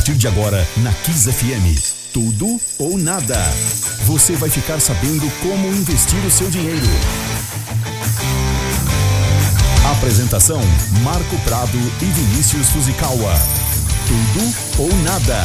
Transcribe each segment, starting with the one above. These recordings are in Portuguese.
partir de agora na Kiss FM. Tudo ou nada. Você vai ficar sabendo como investir o seu dinheiro. Apresentação: Marco Prado e Vinícius Fuzikawa. Tudo ou nada.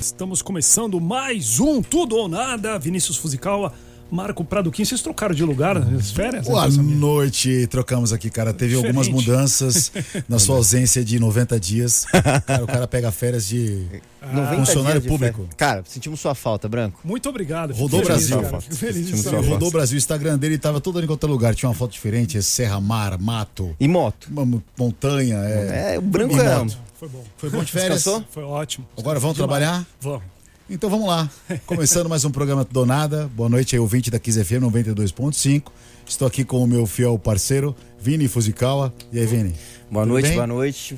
Estamos começando mais um Tudo ou Nada. Vinícius Fuzikawa, Marco Prado Kim. Vocês trocaram de lugar nas férias? Boa noite, trocamos aqui, cara. Teve Diferente. algumas mudanças na sua ausência de 90 dias. Cara, o cara pega férias de 90 funcionário de público. férias. Cara, sentimos sua falta, Branco. Muito obrigado. Rodou o feliz, Brasil. cara. Feliz Rodou o Brasil, o Instagram dele tava todo em outro lugar. Tinha uma foto diferente, é serra, mar, mato, E moto? uma mo- montanha. É. É, o Branco E é. moto. Foi bom. Foi bom de férias? Descansou? Foi ótimo. Agora vamos Demais. trabalhar? Vamos. Então vamos lá. Começando mais um programa Donada. Boa noite aí, ouvinte da Kiss FM 92.5. Estou aqui com o meu fiel parceiro, Vini Fuzikawa. E aí, Vini? Boa Tudo noite, bem? boa noite.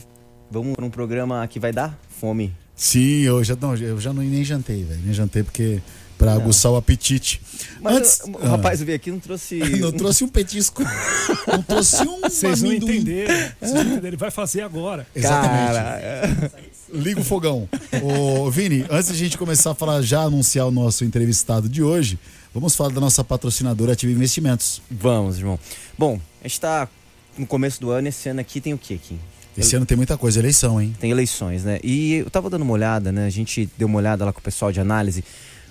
Vamos para um programa que vai dar fome. Sim, eu já, não, eu já não, nem jantei, velho. Nem jantei porque. Pra aguçar o apetite. Mas Antes. o, o rapaz veio aqui e não trouxe. Não trouxe um petisco. Não trouxe um Vocês não entenderam. Vocês não entenderam. Ele vai fazer agora. Exatamente. Cara, Liga o fogão. Ô, Vini, antes de a gente começar a falar, já anunciar o nosso entrevistado de hoje, vamos falar da nossa patrocinadora Ativa Investimentos. vamos, irmão. Bom, a gente tá no começo do ano. Esse ano aqui tem o quê aqui? Esse ano tem muita coisa, eleição, hein? Tem eleições, né? E eu tava dando uma olhada, né? A gente deu uma olhada lá com o pessoal de análise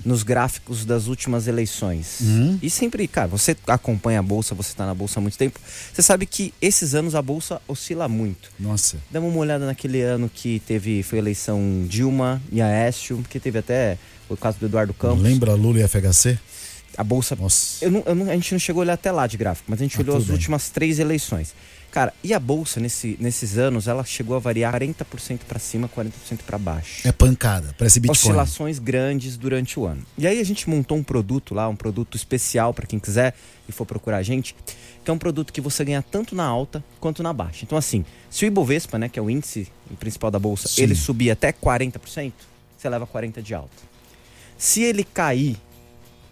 nos gráficos das últimas eleições. E sempre, cara, você acompanha a bolsa, você tá na bolsa há muito tempo, você sabe que esses anos a bolsa oscila muito. Nossa. Dá uma olhada naquele ano que teve foi a eleição Dilma e Aécio, que teve até o caso do Eduardo Campos. Lembra Lula e FHC? A bolsa Nossa. eu não- eu não- a gente não chegou a olhar até lá de gráfico, mas a gente Ah, olhou as bem. últimas três eleições. Cara, e a bolsa nesse- nesses anos, ela chegou a variar 40% para cima, 40% para baixo. É pancada, parece Bitcoin. Oscilações grandes durante o ano. E aí a gente montou um produto lá, um produto especial para quem quiser e for procurar a gente, que é um produto que você ganha tanto na alta quanto na baixa. Então assim, se o Ibovespa, né, que é o índice principal da bolsa, Sim. ele subir até 40%, você leva 40 de alta. Se ele cair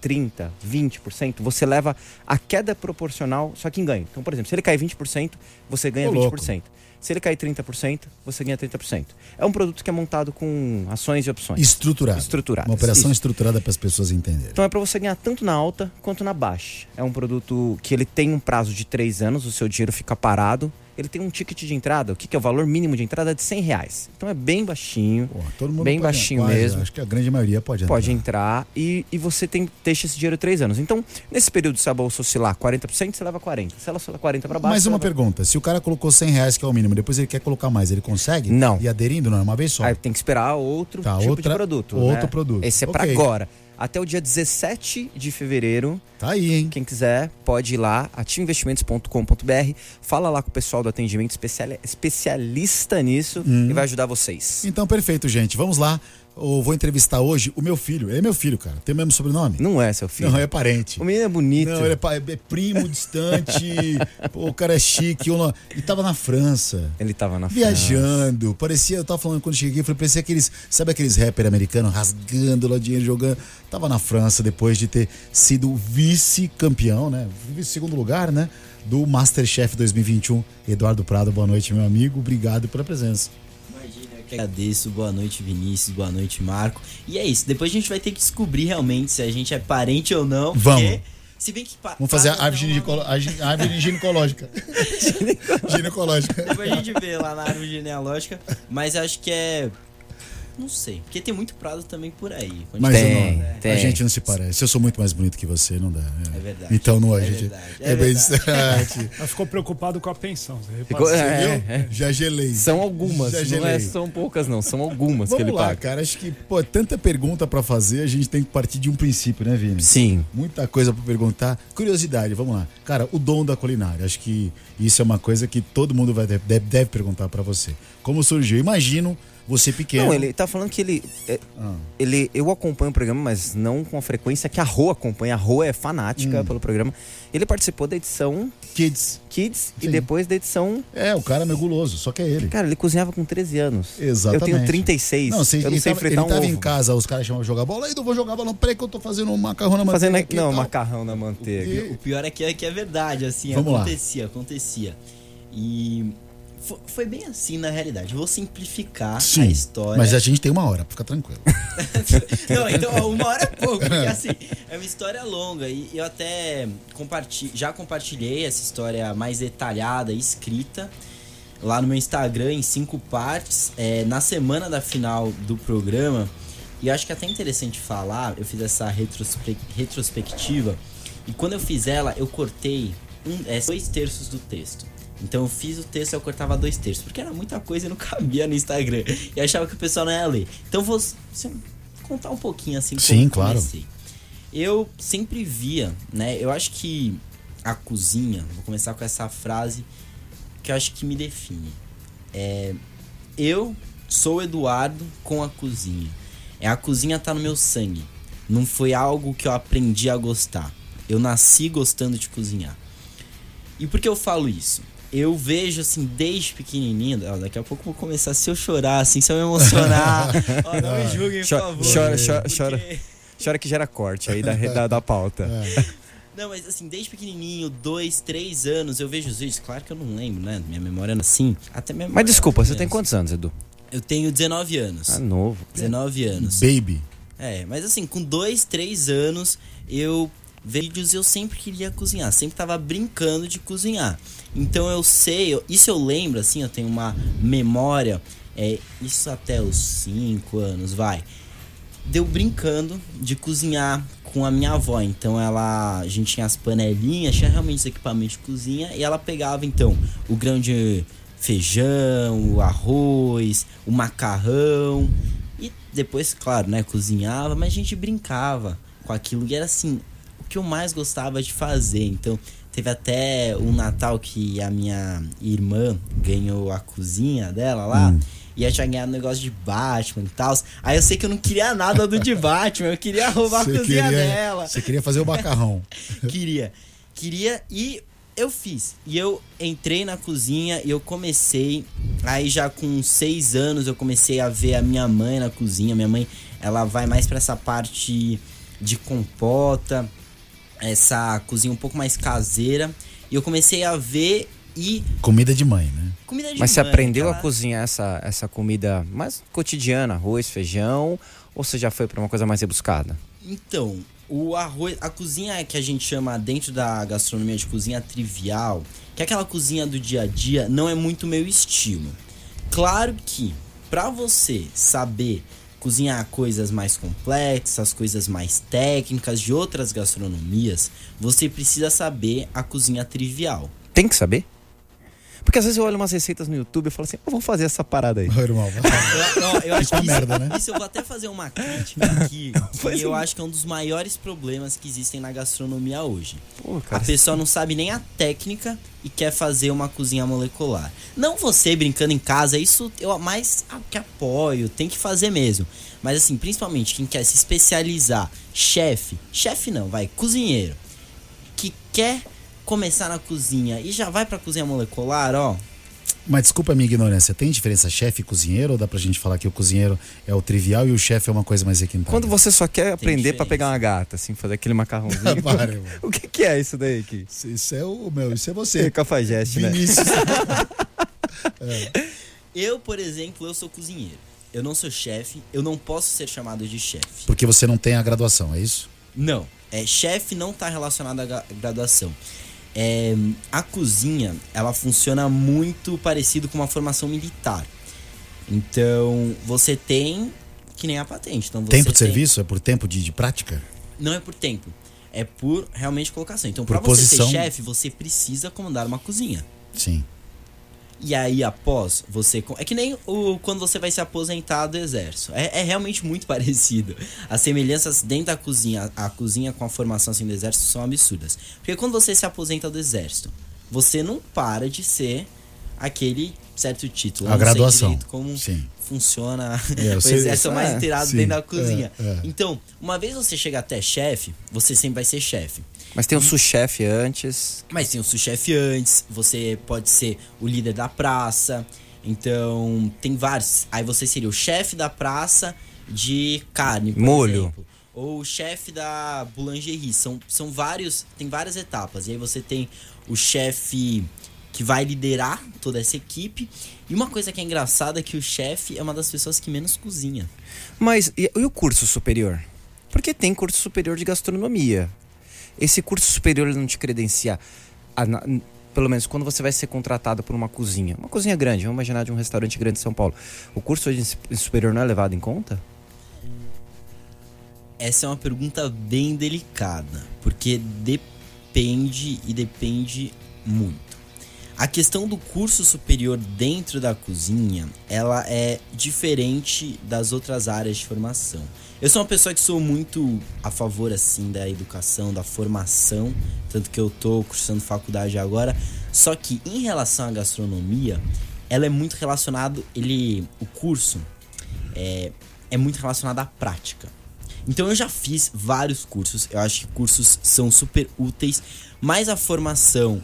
30, 20%, você leva a queda proporcional, só que em ganho. Então, por exemplo, se ele cair 20%, você ganha Ô, louco. 20%. Se ele cair 30%, você ganha 30%. É um produto que é montado com ações e opções. Estruturado. Estruturadas. Uma operação Isso. estruturada para as pessoas entenderem. Então é para você ganhar tanto na alta quanto na baixa. É um produto que ele tem um prazo de três anos, o seu dinheiro fica parado. Ele tem um ticket de entrada, o que, que é o valor mínimo de entrada? É de 100 reais. Então é bem baixinho. Pô, todo mundo Bem pode- baixinho quase, mesmo. Acho que a grande maioria pode entrar. Pode entrar e, e você tem, deixa esse dinheiro três anos. Então, nesse período, se a bolsa oscilar 40%, você leva 40%. Se ela oscilar 40% para baixo. Mais uma leva... pergunta. Se o cara colocou 100 reais, que é o mínimo, depois ele quer colocar mais, ele consegue? Não. E aderindo, não, é uma vez só. Aí tem que esperar outro Tá, tipo outra- de produto. outro né? produto. Esse é para Ok. agora. Até o dia 17 de fevereiro, Tá aí, hein? Quem quiser pode ir lá, ativeinvestimentos.com.br, fala lá com o pessoal do atendimento especiali- especialista nisso Hum. e vai ajudar vocês. Então, perfeito, gente. Vamos lá. Eu vou entrevistar hoje o meu filho. Ele é meu filho, cara. Tem o mesmo sobrenome? Não é, seu filho. Não, é parente. O menino é bonito. Não, ele é, é primo distante. Pô, o cara é chique. Eu não- Ele tava na França. Ele tava na França. Viajando, parecia, eu tava falando quando cheguei, eu falei, parecia aqueles, sabe aqueles rapper americanos rasgando lá dinheiro, jogando. Tava na França depois de ter sido vice-campeão, né? Segundo lugar, né? Do Masterchef 2021. Eduardo Prado, boa noite, meu amigo. Obrigado pela presença. Que agradeço. Boa noite, Vinícius. Boa noite, Marco. E é isso. Depois a gente vai ter que descobrir realmente se a gente é parente ou não. porque Vamos. Se bem que. Vamos fazer a árvore, a árvore ginecológica. ginecológica. Depois a gente vê lá na árvore genealógica. Mas acho que é. Não sei. Porque tem muito prado também por aí. Mas Tem, não, tem. a gente não se parece. Eu sou muito mais bonito que você, não dá. É verdade. Então não, a É gente. verdade, É, é bem verdade. distante. Ela ficou preocupado com a pensão. Você Ficou- reparou? é, é. Já gelei. São algumas, Já não gelei. é, são poucas não, são algumas que Vamos ele lá, paga. cara. Acho que, pô, tanta pergunta pra fazer, a gente tem que partir de um princípio, né, Vini? Sim. Muita coisa pra perguntar. Curiosidade, vamos lá. Cara, o dom da culinária. Acho que isso é uma coisa que todo mundo vai deve, deve perguntar pra você. Como surgiu? Imagino você pequeno. Não, ele tá falando que ele, é, Ah. ele. Eu acompanho o programa, mas não com a frequência que a Rô acompanha. A Rô é fanática Hum. pelo programa. Ele participou da edição Kids. Kids Sim. e depois da edição. É, o cara é meio guloso, só que é ele. Cara, ele cozinhava com 13 anos. Exatamente. Eu tenho 36. Não, você, eu não sei tava, fritar ele tava um em ovo. casa, os caras chamavam jogar bola. Aí não vou jogar bola, não. Peraí que eu tô fazendo um macarrão na Fazendo manteiga. e não, tal. macarrão na manteiga. E- O pior é que é, que é verdade, assim, Vamos lá. acontecia, acontecia. E foi bem assim na realidade. Vou simplificar Sim, a história. mas a gente tem uma hora, fica tranquilo. Não, então uma hora é pouco, porque assim, é uma história longa e eu até comparti já compartilhei essa história mais detalhada escrita lá no meu Instagram em cinco partes, é, na semana da final do programa. E acho que é até interessante falar, eu fiz essa retrospe- retrospectiva e quando eu fiz ela, eu cortei um, é, dois terços do texto. Então eu fiz o texto e eu cortava dois terços, porque era muita coisa e não cabia no Instagram. E achava que o pessoal não ia ler. Então vou contar um pouquinho assim como Sim, eu claro. comecei. Eu sempre via, né? Eu acho que a cozinha, vou começar com essa frase que eu acho que me define. É, eu sou o Eduardo com a cozinha. É a cozinha tá no meu sangue. Não foi algo que eu aprendi a gostar. Eu nasci gostando de cozinhar. E por que eu falo isso? Eu vejo assim desde pequenininho, ó, daqui a pouco eu vou começar se eu chorar assim, se eu me emocionar. ó, não me julguem, por favor. chora, chora, porque- chora. Chora que gera corte aí da, da, da pauta. Não, mas assim, desde pequenininho, dois, três anos, eu vejo os vídeos. Claro que eu não lembro, né? Minha memória é assim. Até minha Mas desculpa, é você tem quantos anos, Edu? Eu tenho 19 anos. Ah, novo. 19 anos. Baby. É, mas assim, com dois, três anos, eu vejo vídeos e eu sempre queria cozinhar. Sempre tava brincando de cozinhar. Então eu sei, eu- isso eu lembro, assim, eu tenho uma memória. É, isso até os 5 anos, vai. Deu brincando de cozinhar com a minha avó. Então ela. A gente tinha as panelinhas, tinha realmente os equipamentos de cozinha. E ela pegava então o grão de feijão, o arroz, o macarrão. E depois, claro, né, cozinhava, mas a gente brincava com aquilo. E era assim, o que eu mais gostava de fazer. Então, teve até um Natal que a minha irmã ganhou a cozinha dela lá. E eu tinha ganhado um negócio de Batman e tal. Aí eu sei que eu não queria nada do de Batman, eu queria roubar a cozinha queria- dela. Você queria fazer o macarrão. Queria. Queria e eu fiz. E eu entrei na cozinha e eu comecei. Aí já com seis anos eu comecei a ver a minha mãe na cozinha. Minha mãe, ela vai mais pra essa parte de compota, essa cozinha um pouco mais caseira. E eu comecei a ver e Comida de mãe, né? comida de Mas você mãe, aprendeu a aquela- cozinhar essa, essa comida mais cotidiana, arroz, feijão, ou você já foi pra uma coisa mais rebuscada? Então, o arroz, a cozinha que a gente chama dentro da gastronomia de cozinha trivial, que é aquela cozinha do dia a dia, não é muito meu estilo. Claro que pra você saber cozinhar coisas mais complexas, coisas mais técnicas de outras gastronomias, você precisa saber a cozinha trivial. Tem que saber? Porque às vezes eu olho umas receitas no YouTube e falo assim, eu vou fazer essa parada aí. Ô, irmão. Eu, eu- eu acho que isso, merda, né? isso eu vou até fazer uma crítica aqui, que eu acho que é um dos maiores problemas que existem na gastronomia hoje. Pô, A cara, pessoa não sabe nem a técnica e quer fazer uma cozinha molecular. Não você brincando em casa, isso eu mais a- que apoio, tem que fazer mesmo. Mas assim, principalmente quem quer se especializar, chefe, chefe não, vai, cozinheiro, que quer começar na cozinha e já vai pra cozinha molecular, ó. Mas desculpa a minha ignorância, tem diferença chefe e cozinheiro? Ou dá pra gente falar que o cozinheiro é o trivial e o chefe é uma coisa mais requintada? quando você só quer aprender pra diferença. pegar uma gata, assim, fazer aquele macarrãozinho. Para, irmão. o que, que é isso daí, Ki? Isso- Isso é o meu, isso é Você, você. cafajeste, né? Vinícius. Eu, por exemplo, eu sou cozinheiro. Eu não sou chefe, eu não posso ser chamado de chefe. Porque você não tem a graduação, é isso? Não, é chefe não está relacionado à gra- graduação. É, a cozinha, ela funciona muito parecido com uma formação militar. Então, você tem que nem a patente. Então, tempo de tem- serviço? É por tempo de, de prática? Não é por tempo, é por realmente colocação. Então, para você ser chefe, você precisa comandar uma cozinha. Sim. E aí, após, você. É que nem o, quando você vai se aposentar do exército. É, é realmente muito parecido. As semelhanças dentro da cozinha, a cozinha com a formação assim, do exército são absurdas. Porque quando você se aposenta do exército, você não para de ser aquele certo título. A graduação. como Sim. funciona É, o sei- exército mais é, inteirado dentro da é, cozinha. é. Então, uma vez você chega até chefe, você sempre vai ser chefe. Mas tem um sous-chefe antes. Mas tem o sous-chefe antes, você pode ser o líder da praça. Então, tem vários. Aí você seria o chefe da praça de carne, por Molho. exemplo. Ou o chefe da boulangerie. São, são vários. Tem várias etapas. E aí você tem o chefe que vai liderar toda essa equipe. E uma coisa que é engraçada é que o chefe é uma das pessoas que menos cozinha. Mas e, e o curso superior? Porque tem curso superior de gastronomia. Esse curso superior não te credencia, a na- pelo menos quando você vai ser contratado por uma cozinha. Uma cozinha grande, vamos imaginar de um restaurante grande de São Paulo. O curso de superior não é levado em conta? Essa é uma pergunta bem delicada, porque depende e depende muito. A questão do curso superior dentro da cozinha, ela é diferente das outras áreas de formação. Eu sou uma pessoa que sou muito a favor assim da educação, da formação, tanto que eu tô cursando faculdade agora, só que em relação à gastronomia, ela é muito relacionado, ele o curso é, é muito relacionado à prática. Então eu já fiz vários cursos, eu acho que cursos são super úteis, mas a formação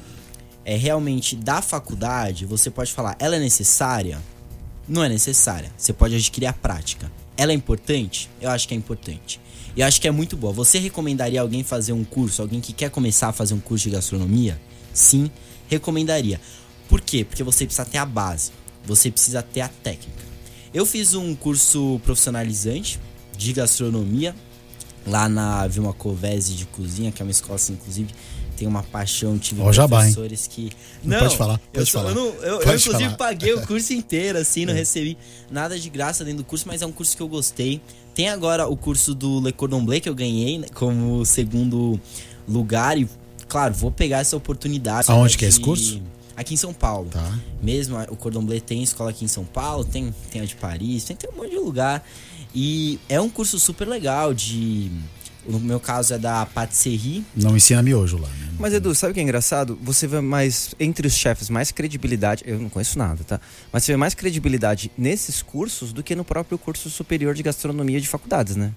é realmente da faculdade, você pode falar, ela é necessária? Não é necessária. Você pode adquirir a prática. Ela é importante? Eu acho que é importante. E eu acho que é muito boa. Você recomendaria alguém fazer um curso, alguém que quer começar a fazer um curso de gastronomia? Sim, recomendaria. Por quê? Porque você precisa ter a base, você precisa ter a técnica. Eu fiz um curso profissionalizante de gastronomia lá na Vilma Covese de cozinha, que é uma escola assim, inclusive tem uma paixão, tive hein? professores que Não pode falar, eu, pode sou- falar. eu não- eu- eu, inclusive falar. paguei o curso inteiro assim, É. não recebi nada de graça dentro do curso, mas é um curso que eu gostei. Tem agora o curso do Le Cordon Bleu que eu ganhei né, como segundo lugar e claro, vou pegar essa oportunidade. Aonde que é esse de- curso? Aqui em São Paulo. Tá. Mesmo o Cordon Bleu tem escola aqui em São Paulo, tem, tem a de Paris, tem, tem um monte de lugar. E é um curso super legal de. No meu caso é da patisserie. Não ensina miojo lá, né? Mas Edu, sabe o que é engraçado? Você vê mais, entre os chefes, mais credibilidade. Eu não conheço nada, tá? Mas você vê mais credibilidade nesses cursos do que no próprio curso superior de gastronomia de faculdades, né?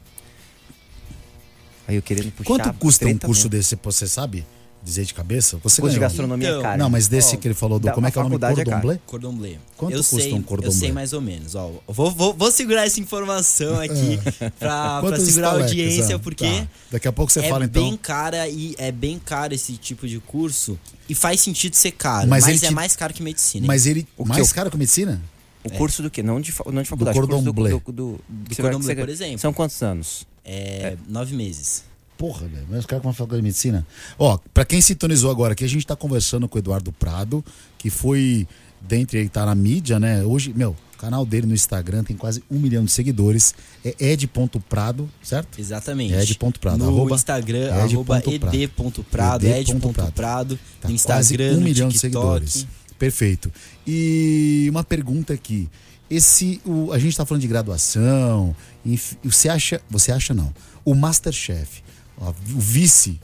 Aí eu querendo puxar. Quanto custa um curso mesmo. desse, você sabe? Dizer de cabeça? Você Curso de gastronomia Então, é caro. Não, mas desse Ó, que ele falou do. Como é que é o nome? é Cordon caro. Bleu? Cordon Bleu. Quanto eu custa sei, um Cordon Eu sei Bleu? mais ou menos. Ó, vou, vou, vou segurar essa informação aqui pra, pra segurar a audiência, Ah, porque tá. Daqui a pouco você é fala então. bem cara e é bem caro esse tipo de curso. E faz sentido ser caro, mas, Mas ele é te- mais caro que medicina. hein? Mas ele. O que mais eu- caro que medicina? O curso do quê? Não de, não de faculdade. Cordon curso Bleu. Do, do, do, Do Cordon Bleu, por exemplo. São quantos anos? É, nove meses. Porra, velho. Mas caras com uma faculdade de medicina. Ó, pra quem sintonizou agora aqui, a gente tá conversando com o Eduardo Prado, que foi. Dentre ele tá na mídia, né? Hoje, meu, o canal dele no Instagram tem quase um milhão de seguidores. É ed.prado, certo? Exatamente. É Ed.prado, No arroba Instagram, Ed arroba ponto prado. ed.prado, Ed ponto ed.prado. Tá No Instagram, quase um milhão de TikTok. seguidores. Perfeito. E uma pergunta aqui. Esse, o, a gente está falando de graduação. enf- você acha, você acha não? O Masterchef, o vice,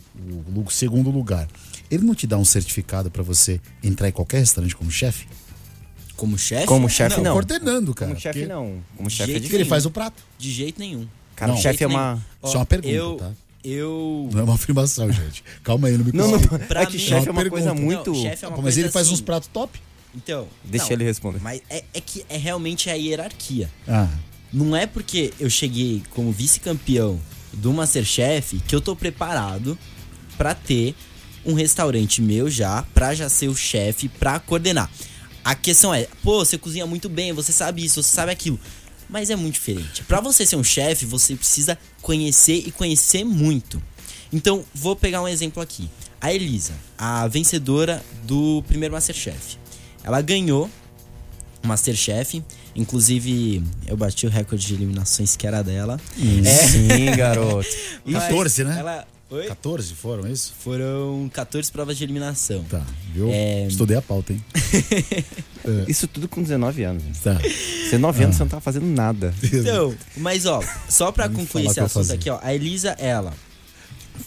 o, segundo lugar, ele não te dá um certificado para você entrar em qualquer restaurante como chefe? Como chefe? Como chefe, não. Coordenando, cara. Como chefe, porque- não. Como chefe é ele faz o prato. De jeito nenhum. Cara, Não. o chefe é uma. Isso é uma pergunta, eu, tá? Eu. Não é uma afirmação, gente. Calma aí, não me Não, não. confunde. Pra É que mim- chefe é uma uma coisa pergunta. muito. Não, chefe é uma mas coisa ele faz assim. uns pratos top? Então. Deixa não, ele responder. Mas é, é que é realmente a hierarquia. Ah, Não é porque eu cheguei como vice-campeão do Masterchef que eu tô preparado pra ter um restaurante meu já, pra já ser o chefe, pra coordenar. A questão é, pô, você cozinha muito bem, você sabe isso, você sabe aquilo. Mas é muito diferente. Pra você ser um chefe, você precisa conhecer e conhecer muito. Então, vou pegar um exemplo aqui. A Elisa, a vencedora do primeiro Masterchef. Ela ganhou o Masterchef. Inclusive, eu bati o recorde de eliminações que era dela. É, Sim, garoto. mas 14, né? Ela... Oi? 14 foram isso? Foram 14 provas de eliminação. Tá, viu? É. Estudei a pauta, hein? Isso tudo com 19 anos. Tá. 19 anos você não tá fazendo nada. Então, mas ó, só pra concluir esse o que eu assunto aqui, ó. A Elisa, ela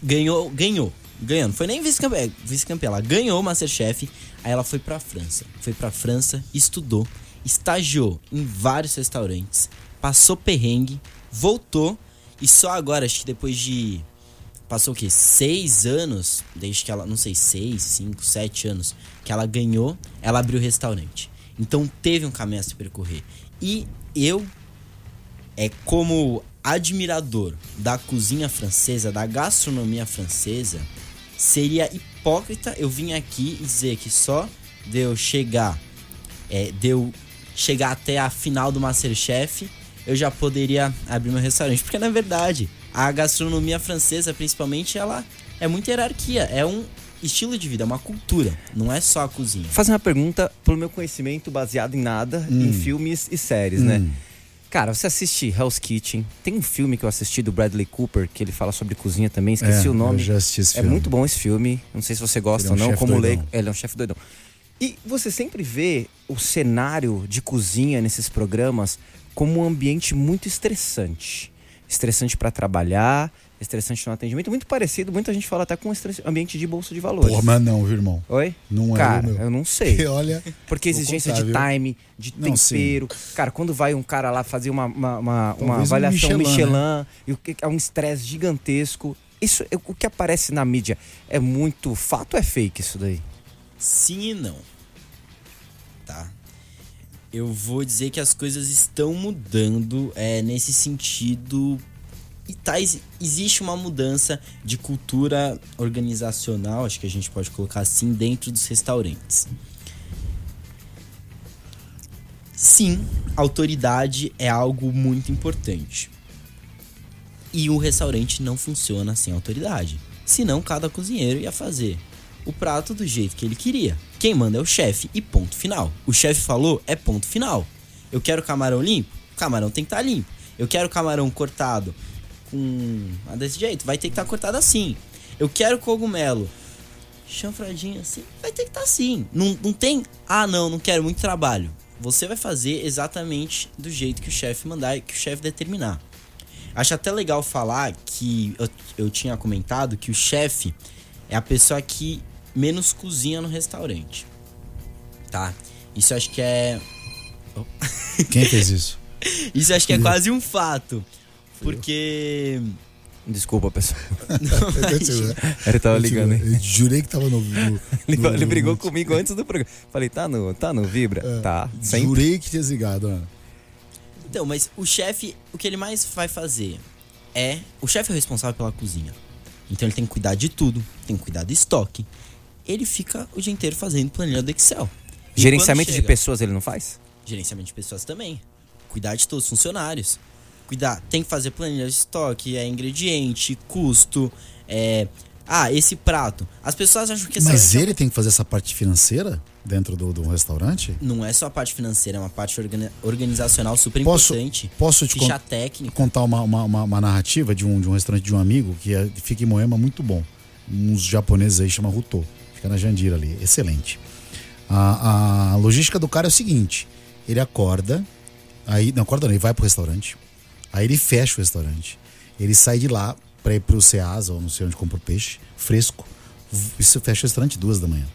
ganhou, ganhou, ganhou. Não foi nem vice-campeã, vice-campeã. Ela ganhou o Masterchef, aí ela foi pra França. Foi pra França, estudou, estagiou em vários restaurantes, passou perrengue, voltou e só agora, acho que depois de passou o quê? Seis anos, desde que ela, não sei, seis, cinco, sete anos, que ela ganhou, ela abriu o restaurante. Então teve um caminho a se percorrer. E eu, é como admirador da cozinha francesa, da gastronomia francesa, seria hipócrita eu vir aqui e dizer que só de eu chegar, é, chegar até a final do Masterchef, eu já poderia abrir meu restaurante. Porque na verdade, a gastronomia francesa, principalmente, ela é muita hierarquia. É um estilo de vida, é uma cultura. Não é só a cozinha. Fazer uma pergunta pelo meu conhecimento baseado em nada, Hum. em filmes e séries, né? Cara, você assiste Hell's Kitchen. Tem um filme que eu assisti do Bradley Cooper, que ele fala sobre cozinha também, esqueci É, o nome. eu já assisti esse é filme. muito bom esse filme. Não sei se você gosta Ele é um ou não, como doidão. leigo. Ele é um chefe doidão. E você sempre vê o cenário de cozinha nesses programas como um ambiente muito estressante. Estressante para trabalhar, estressante no atendimento, muito parecido, muita gente fala até com ambiente de bolsa de valores. Porra, mas não, viu, irmão? Oi? Não é Cara, o meu. eu não sei. Porque, olha. Porque exigência contar, de viu? time, de Não, sim. tempero. Cara, quando vai um cara lá fazer uma, uma, uma, uma um avaliação Michelin, Michelin, e o que é um estresse gigantesco. Isso, é- o que aparece na mídia é muito fato ou é fake isso daí? Sim e não. Tá? Eu vou dizer que as coisas estão mudando é, nesse sentido. E tá, ex- existe uma mudança de cultura organizacional, acho que a gente pode colocar assim, dentro dos restaurantes. Sim, autoridade é algo muito importante. E o restaurante não funciona sem autoridade. Senão, cada cozinheiro ia fazer o prato do jeito que ele queria. Quem manda é o chefe e ponto final. O chefe falou, é ponto final. Eu quero camarão limpo? O camarão tem que estar limpo. Eu quero camarão cortado com. Ah, desse jeito, vai ter que estar cortado assim. Eu quero cogumelo chanfradinho assim, vai ter que estar assim. Não, não tem, ah não, não quero muito trabalho. Você vai fazer exatamente do jeito que o chefe mandar e que o chefe determinar. Acho até legal falar que eu, eu tinha comentado que o chefe é a pessoa que menos cozinha no restaurante. Tá? Isso acho que é. Quem fez isso? Isso acho que é quase um fato. Porque. Desculpa, pessoal. Eu Ele tava ligando, hein? Eu jurei que tava no. no- Ele, no- ele brigou no- comigo antes do programa. Falei, tá no, tá no Vibra? Tá. Sempre. Jurei que tinha desligado, mano. Então, mas o chefe, o que ele mais vai fazer é. O chefe é o responsável pela cozinha. Então ele tem que cuidar de tudo, tem que cuidar do estoque. Ele fica o dia inteiro fazendo planilha do Excel. E Gerenciamento quando de chega- pessoas ele não faz? Gerenciamento de pessoas também. Cuidar de todos os funcionários. Cuidar, tem que fazer planilha de estoque, é ingrediente, custo, é. Ah, esse prato. As pessoas acham que Mas restaurante é ele tem que fazer essa parte financeira dentro do, do restaurante? não é só a parte financeira, é uma parte organi- organizacional super Posso, importante. posso te Ficha con- técnica. contar uma, uma, uma- uma narrativa de um, de um restaurante de um amigo que é- fica em Moema muito bom. Uns japoneses aí chama Ruto. Fica na Jandira ali. Excelente. A, a logística do cara é o seguinte: ele acorda, aí. Não, acorda não, ele vai pro restaurante. Aí ele fecha o restaurante. Ele sai de lá pra ir pro Ceasa, ou não sei onde compra o peixe, fresco. Isso fecha o restaurante duas da manhã.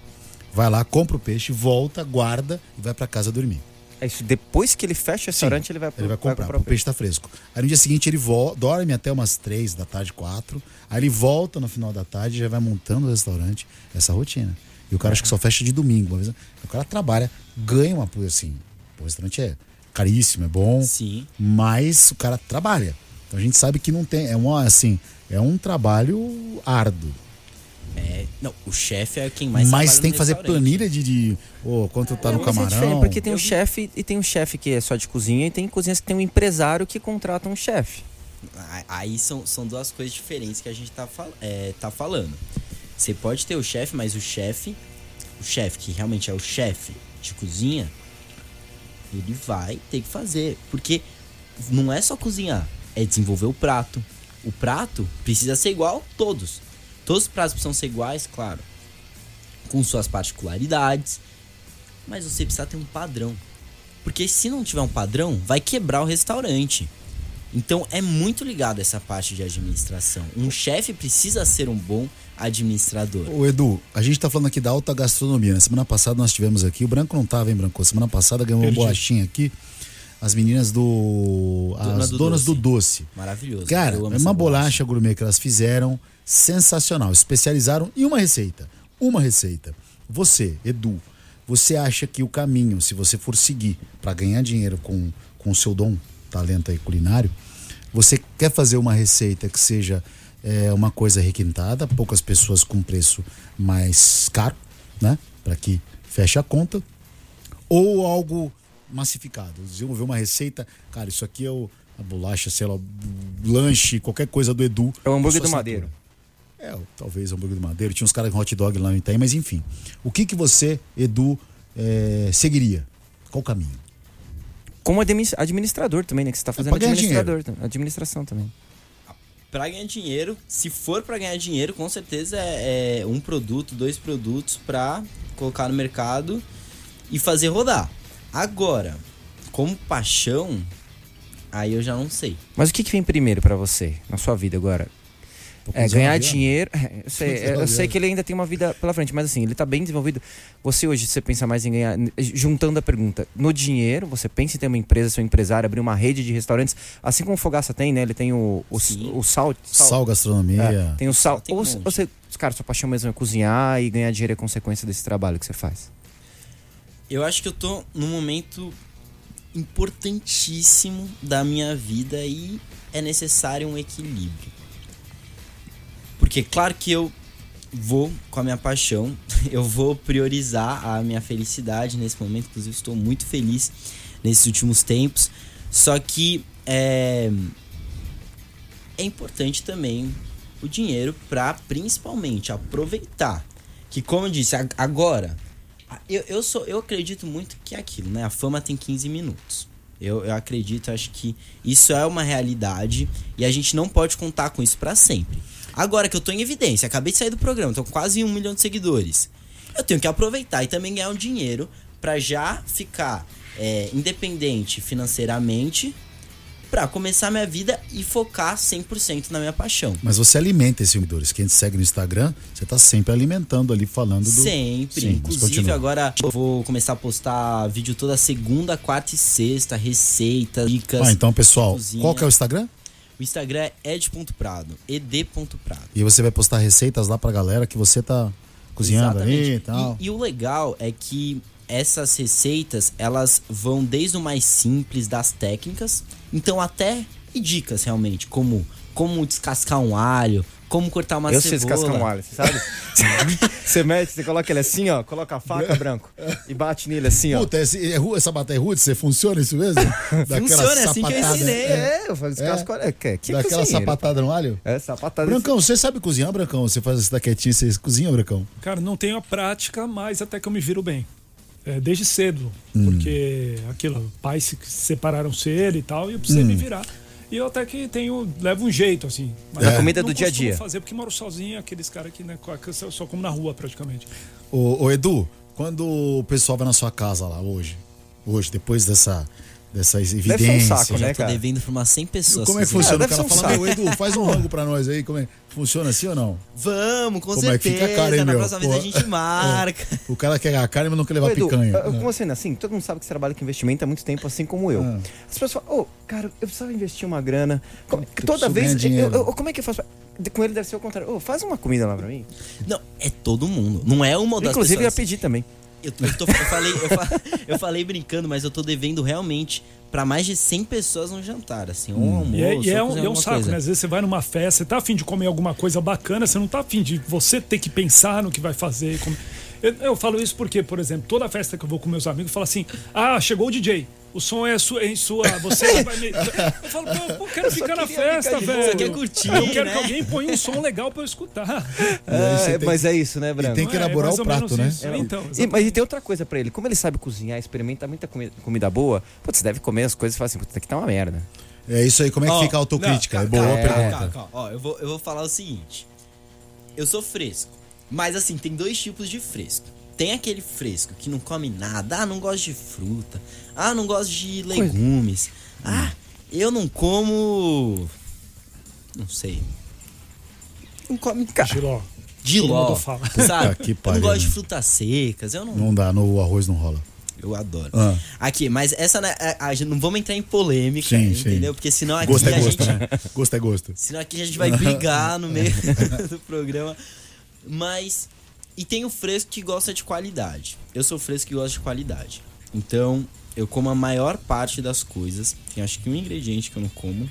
Vai lá, compra o peixe, volta, guarda e vai pra casa dormir. É isso. Depois que ele fecha o restaurante, ele vai, Ele vai comprar, comprar o peixe tá fresco. Aí no dia seguinte ele vo- dorme até umas três da tarde, quatro. Aí ele volta no final da tarde e já vai montando o restaurante, essa rotina. E o cara acha que só fecha de domingo. Uma vez, o cara trabalha, ganha uma coisa assim. O restaurante é caríssimo, é bom, Sim. mas o cara trabalha. Então a gente sabe que não tem. É um, assim, é um trabalho árduo. É, não, o chefe é quem mais mas tem no que fazer planilha de, de ô, quanto tá no Mas é camarão. porque tem um chefe e tem um chefe que é só de cozinha e tem cozinhas que tem um empresário que contrata um chefe. Aí são, são duas coisas diferentes que a gente tá, fal é, tá falando. Você pode ter o chefe, mas o chefe, o chefe que realmente é o chefe de cozinha, ele vai ter que fazer. Porque não é só cozinhar, é desenvolver o prato. O prato precisa ser igual a todos. Todos os pratos precisam ser iguais, claro. Com suas particularidades. Mas você precisa ter um padrão. Porque se não tiver um padrão, vai quebrar o restaurante. Então é muito ligado essa parte de administração. Um chefe precisa ser um bom administrador. Ô Edu, a gente tá falando aqui da alta gastronomia. Na semana passada nós tivemos aqui, o Branco não tava, hein, Branco? Semana passada ganhou uma bolachinha aqui. As meninas do. Dona as do donas doce. do doce. Maravilhoso. Cara, é uma bolacha gourmet que elas fizeram sensacional. Especializaram em uma receita. Uma receita. Você, Edu, você acha que o caminho, se você for seguir para ganhar dinheiro com, com o seu dom, talento aí culinário, você quer fazer uma receita que seja é, uma coisa requintada, poucas pessoas com preço mais caro, né? Para que fecha a conta, ou algo massificado. Desenvolver uma receita, cara, isso aqui é o, a bolacha, sei lá, lanche, qualquer coisa do Edu. É o hambúrguer do Madeiro. É, talvez o hambúrguer do Madeiro. Tinha uns caras com hot dog lá no Itaim, mas enfim. O que que você, Edu, eh, seguiria? Qual o caminho? Como admi- administrador também, né? Que você tá fazendo pra ganhar administrador, tam- administração também. Pra ganhar dinheiro, se for pra ganhar dinheiro, com certeza é, é um produto, dois produtos pra colocar no mercado e fazer rodar. Agora, como paixão, aí eu já não sei. Mas o que, que vem primeiro pra você na sua vida agora? É, 19 ganhar dinheiro. é, Eu sei, eu 19 sei que ele ainda tem uma vida pela frente, mas assim, ele tá bem desenvolvido. Você hoje, você pensa mais em ganhar. Juntando a pergunta, no dinheiro, você pensa em ter uma empresa, seu empresário, abrir uma rede de restaurantes, assim como o Fogaça tem, né? Ele tem o, o, o sal. Sal, gastronomia. É, tem o sal. Tem um Ou monte. você, cara, sua paixão mesmo é cozinhar e ganhar dinheiro é consequência desse trabalho que você faz. Eu acho que eu tô num momento importantíssimo da minha vida e é necessário um equilíbrio. Porque claro que eu vou com a minha paixão, eu vou priorizar a minha felicidade nesse momento, inclusive estou muito feliz nesses últimos tempos. Só que é, é importante também o dinheiro para principalmente aproveitar. Que como eu disse, ag- agora eu, eu, sou, eu acredito muito que é aquilo, né? A fama tem 15 minutos. Eu, eu acredito, acho que isso é uma realidade e a gente não pode contar com isso pra sempre. Agora que eu tô em evidência, acabei de sair do programa, tô com quase um milhão de seguidores. Eu tenho que aproveitar e também ganhar um dinheiro pra já ficar é, independente financeiramente pra começar minha vida e focar 100% na minha paixão. Mas você alimenta esses seguidores. Quem te segue no Instagram, você tá sempre alimentando ali, falando do. Sempre. Sim, Inclusive, agora eu vou começar a postar vídeo toda segunda, quarta e sexta, receitas, dicas. Ah, então, pessoal, cozinha. qual que é o Instagram? O Instagram é ed.prado, ed.prado. E você vai postar receitas lá pra galera que você tá cozinhando ali e Exatamente. tal. E, e o legal é que essas receitas, elas vão desde o mais simples das técnicas, então até e dicas realmente, como como descascar um alho, como cortar uma eu sei cebola. descascar um alho, você sabe? você mete, você coloca ele assim, ó, coloca a faca, branco, e bate nele assim, ó. Puta, esse, é, essa batata é rude? Você funciona isso mesmo? Daquela Funciona, é assim que eu ensinei. É, eu faço descasco, é, que, que Daquela cozinheiro. sapatada no alho? É, sapatada. Brancão, você sabe cozinhar, Brancão? Você faz isso da quietinha, você cozinha, Brancão? Cara, não tenho a prática, mas até que eu me viro bem. É, desde cedo. Hum. Porque aquilo, pais se separaram cedo e tal, e eu precisei Hum. me virar. E eu até que tenho, levo um jeito, assim. Mas eu comida do dia a costumo dia. fazer porque moro sozinho, aqueles caras que, né, só como na rua praticamente. Ô, ô, Edu, quando o pessoal vai na sua casa lá hoje, hoje, depois dessa, dessas ser um evidências. saco, Eu já né, cara? devendo pra umas 100 pessoas. Como é que funciona? Ah, o deve cara um fala, meu, Edu, faz um rango pra nós aí. Como é? Funciona assim ou não? Vamos, com Como é que certeza. fica a cara, hein, Na meu? próxima vez Pô. a gente marca. O cara quer a carne, mas não quer levar Ô, Edu, picanha. eu- né? como assim, assim, todo mundo sabe que você trabalha com investimento há muito tempo, assim como eu. Ah. As pessoas falam, ô, cara, eu precisava investir uma grana. Como- Eu toda vez, eu- eu- como é que eu faço? Com ele deve ser o contrário. Ô, faz uma comida lá pra mim. Não, é todo mundo. Não é uma das Inclusive, eu ia pessoas. pedir também. Eu, tô- eu tô- eu falei, eu, eu falei brincando, mas eu tô devendo realmente pra mais de 100 pessoas no jantar, assim, um almoço. E é, e é um, é um saco, coisa. né? Às vezes você vai numa festa, você tá afim de comer alguma coisa bacana, você não tá afim de você ter que pensar no que vai fazer. como- Eu, eu falo isso porque, por exemplo, toda festa que eu vou com meus amigos, fala assim: ah, chegou o DJ. O som é sua, em sua. Você vai me. Eu falo, pô, pô, quero ficar na festa, ficar velho. Você quer curtir, Eu quero né? que alguém ponha um som legal pra eu escutar. E É, tem mas é isso, né, E Branco? tem que É, elaborar mais o prato, né? isso. Então, E, mas e tem outra coisa pra ele. Como ele sabe cozinhar, experimenta muita comi- comida boa, putz, você deve comer as coisas e fala assim, putz, isso aqui tá uma merda. É isso aí, como é que Ó, fica a autocrítica? não, é boa calma, pergunta. calma, calma. Ó, eu vou, eu vou falar o seguinte. Eu sou fresco. Mas assim, tem dois tipos de fresco. Tem aquele fresco que não come nada. Ah, não gosto de fruta. Ah, não gosto de legumes. Ah, eu não como. Não sei. Não come Giló. Giló, fala. sabe? eu não gosto de né? frutas secas. Eu não, Não dá, no arroz não rola. Eu adoro. Ah. Aqui, mas essa né, a, a gente não vamos entrar em polêmica, Sim, sim. entendeu? Porque senão aqui Gosto é a gosto, gente né? Gosto é gosto. Senão aqui a gente vai brigar no meio do programa. Mas. E tem o fresco que gosta de qualidade. Eu sou fresco que gosta de qualidade. Então, eu como a maior parte das coisas. Tem acho que um ingrediente que eu não como.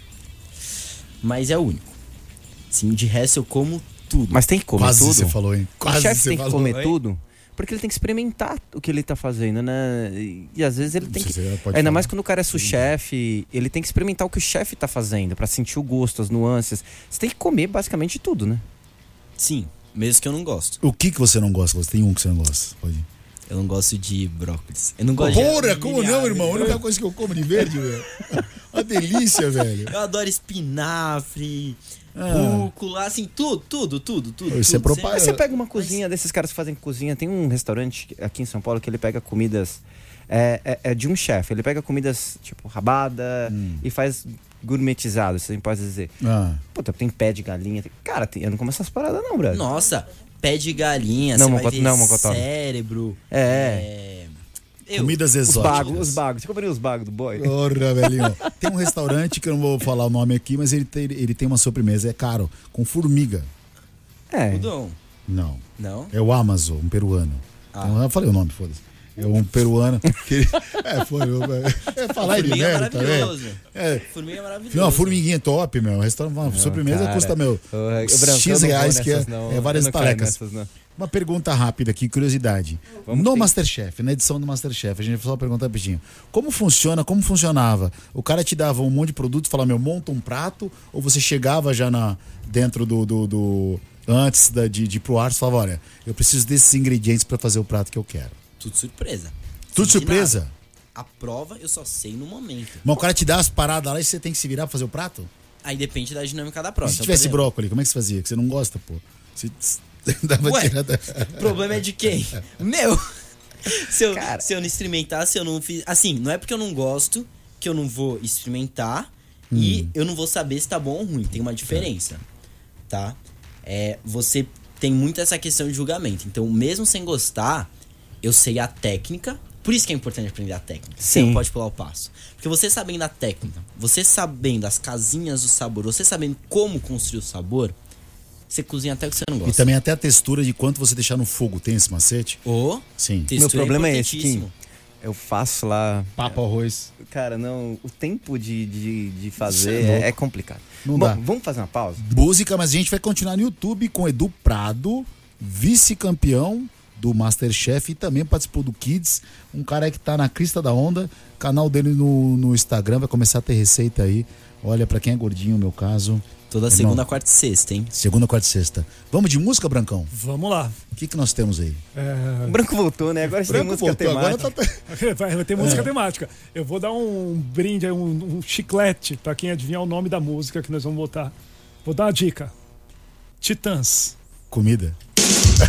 Mas é o único. Sim, de resto eu como tudo. Mas tem que comer Quase tudo. você falou, hein? O Quase chefe você tem que falou. comer Oi? tudo. Porque ele tem que experimentar o que ele tá fazendo, né? E, às vezes ele tem que. Ainda falar. mais quando o cara é sous-chefe, ele tem que experimentar o que o chefe tá fazendo, pra sentir o gosto, as nuances. Você tem que comer basicamente tudo, né? Sim, mesmo que eu não gosto. O que que você não gosta? Você tem um que você não gosta? Pode. ir. Eu não gosto de brócolis. Eu não gosto de Porra, como não, irmão? A única coisa que eu como de verde, velho. Uma delícia, velho. Eu adoro espinafre, Ah. rúcula, assim, tudo, tudo, tudo, tudo. É tudo. propaganda. Mas você pega uma cozinha desses caras que fazem cozinha, tem um restaurante aqui em São Paulo que ele pega comidas. É, é- é de um chefe, ele pega comidas tipo rabada e faz gourmetizado, você pode dizer. Ah. Puta, tem pé de galinha. tem- Cara, tem- eu não como essas paradas, não, brother. Nossa, pé de galinha, Não, você vai ver não, Mocotó. cérebro. É. é, Eu, Comidas Os exóticas. bagos, os bagos. Você comeria os bagos do boy? Porra, velhinho. Tem um restaurante que eu não vou falar o nome aqui, mas ele tem, ele tem uma sobremesa, é caro, com formiga. É. Udon. Não. Não? É o Amazon, um peruano. Ah. Então, eu falei o nome, foda-se. É um peruano que ele- É, foi. eu- É, falar de Formiga é velho, tá. É. Formiga é maravilhoso. Uma formiguinha top, meu. O restaurante, uma sobremesa cara. custa, meu, X não reais, que é, não. é várias não talecas. nessas, não. Uma pergunta rápida aqui, curiosidade. Vamos no ter- Masterchef, na edição do Masterchef, a gente só perguntar rapidinho. Como funciona, como funcionava? O cara te dava um monte de produto e falava, meu, monta um prato, ou você chegava já na, dentro do. do, do- antes da, de, de ir pro ar, você falava, olha, eu preciso desses ingredientes para fazer o prato que eu quero. Tudo surpresa. Tudo surpresa? nada. A prova eu só sei no momento. Mas o cara te dá as paradas lá e você tem que se virar pra fazer o prato? Aí depende da dinâmica da E prova. se Então, tivesse exemplo, brócolis, como é que você fazia? Que você não gosta, pô. Se, dava Ué, tirada. O problema é de quem? Meu! Se eu, Cara. se eu não experimentar, se eu não fiz. Assim, não é porque eu não gosto que eu não vou experimentar Hum. e eu não vou saber se tá bom ou ruim. Tem uma diferença. Tá? É, você tem muito essa questão de julgamento. Então, mesmo sem gostar, eu sei a técnica. Por isso que é importante aprender a técnica. Você Sim. não pode pular o passo. Porque você sabendo a técnica, você sabendo as casinhas do sabor, você sabendo como construir o sabor, você cozinha até o que você não E gosta. também até a textura de quanto você deixar no fogo. Tem esse macete? Ou Sim. Meu problema é esse, importantíssimo. Kim. Eu faço lá. Papo arroz. Cara, não. O tempo de, de, de fazer é é, é complicado. Não Bom, dá. vamos fazer uma pausa? Música, mas a gente vai continuar no YouTube com Edu Prado, vice-campeão do Masterchef e também participou do Kids. Um cara que tá na crista da onda. Canal dele no, no Instagram vai começar a ter receita aí. Olha, pra quem é gordinho, no meu caso. Toda Irmão. segunda, quarta e sexta, hein? Segunda, quarta e sexta. Vamos de música, Brancão? Vamos lá. O que, que nós temos aí? É, O branco voltou, né? Agora a gente tem música agora temática. tá. Vai, vai ter música temática. Eu vou dar um brinde, aí, um, um chiclete pra quem adivinhar o nome da música que nós vamos botar. Vou dar uma dica. Titãs. Comida.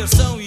comida,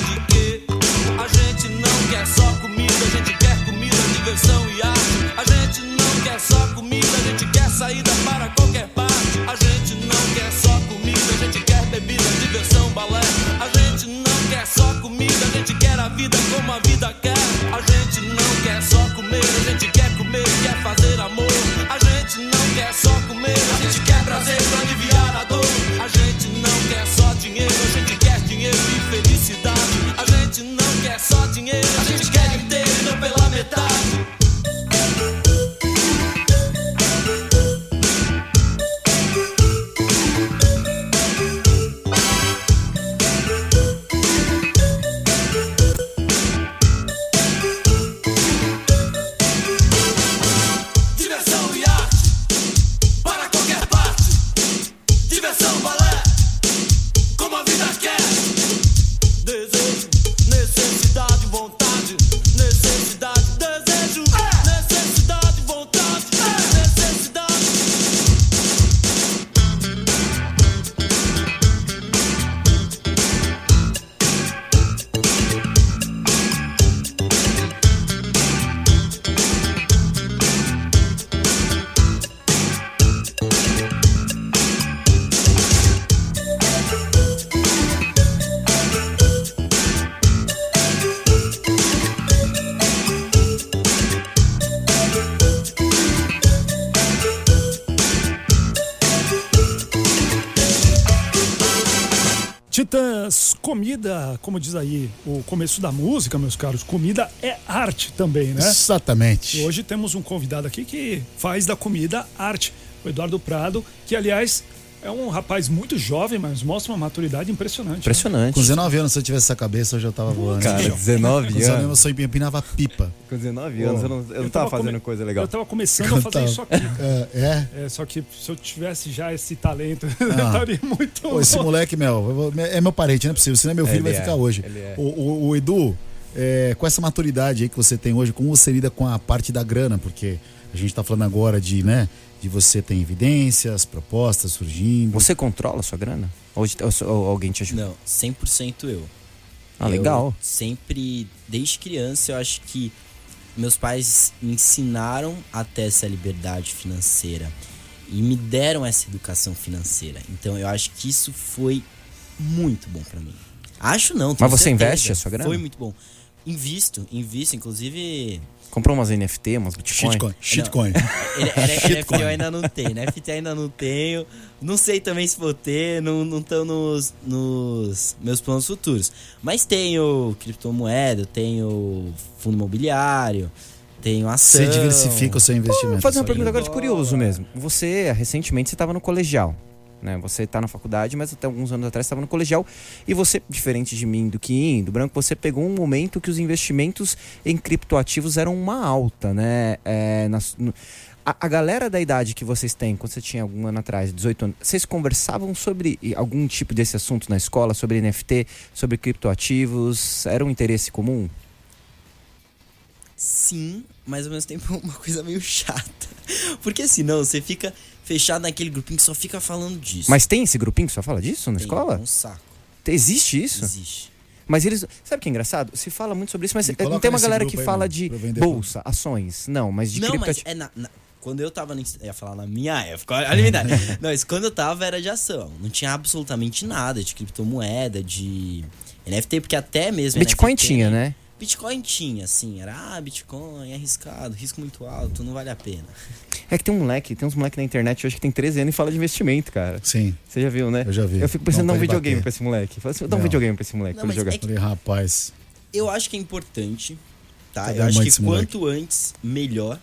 you get? Titãs, comida, como diz aí o começo da música, meus caros, comida é arte também, né? Exatamente. E hoje temos um convidado aqui que faz da comida arte, o Eduardo Prado, que aliás é um rapaz muito jovem, mas mostra uma maturidade impressionante. né? Impressionante. Com 19 anos, se eu tivesse essa cabeça, eu já tava voando. Cara, Com 19 19 anos, eu anos. só empinava pipa. Com 19 anos, eu não, eu não tava fazendo come- coisa legal. Eu tava começando a fazer Tava. isso aqui. É, é. É, só que se eu tivesse já esse talento, eu estaria muito. Pô, esse moleque, meu, eu vou- é meu parente, não é possível. Senão meu filho Ele vai é, ficar hoje. ele é. O, o- o Edu, é, com essa maturidade aí que você tem hoje, como você lida com a parte da grana? Porque a gente tá falando agora de, né, de você ter evidências, propostas surgindo. Você controla a sua grana? Ou, ou- alguém te ajuda? Não, 100% eu. Ah, Eu legal. sempre, desde criança, eu acho que meus pais me ensinaram a ter essa liberdade financeira e me deram essa educação financeira. Então eu acho que isso foi muito bom pra mim. Acho não, Mas você certeza. investe a sua grana? Foi muito bom. Invisto, invisto, inclusive Comprou umas NFT, umas Bitcoin? Shitcoin. Shitcoin. Ele- ele- NFT eu ainda não tenho, NFT ainda não tenho. Não sei também se vou ter, não, não estão nos, nos meus planos futuros. Mas tenho criptomoeda, tenho fundo imobiliário, tenho ação. Você diversifica o seu investimento. Vou fazer uma pergunta agora de curioso mesmo. Você, recentemente, você estava no colegial. Né? Você está na faculdade, mas até alguns anos atrás estava no colegial. E você, diferente de mim, do que do Branco, você pegou um momento que os investimentos em criptoativos eram uma alta, né? É, nas- no- a, a galera da idade que vocês têm, quando você tinha algum ano atrás, 18 anos, vocês conversavam sobre algum tipo desse assunto na escola, sobre NFT, sobre criptoativos? Era um interesse comum? Sim, mas ao mesmo tempo é uma coisa meio chata. Porque senão você fica fechado naquele grupinho que só fica falando disso. Mas tem esse grupinho que só fala disso na Tem, escola? é Um saco. Existe isso? Existe. Mas eles. Sabe o que é engraçado? Se fala muito sobre isso, mas não coloca tem uma galera que aí, fala de pra bolsa, ações. Não, mas de não, mas cripto. é na, na- quando eu tava no, eu ia falar na minha época, olha a minha idade. Não, isso quando eu tava era de ação. Não tinha absolutamente nada de criptomoeda, de NFT, porque até mesmo Bitcoin NFT, tinha, né? Bitcoin tinha, assim, era ah, Bitcoin é arriscado, risco muito alto, não vale a pena. É que tem um moleque, tem uns moleques na internet hoje que tem 13 anos e fala de investimento, cara. Sim. Você já viu, né? Eu já vi. Eu fico pensando em Não dar um videogame bater. pra esse moleque. Fala assim, dá um Não. videogame pra esse moleque Não, pra jogar. é que- Falei, rapaz. Eu acho que é importante, tá? Cadê eu a acho que desse moleque? quanto antes, melhor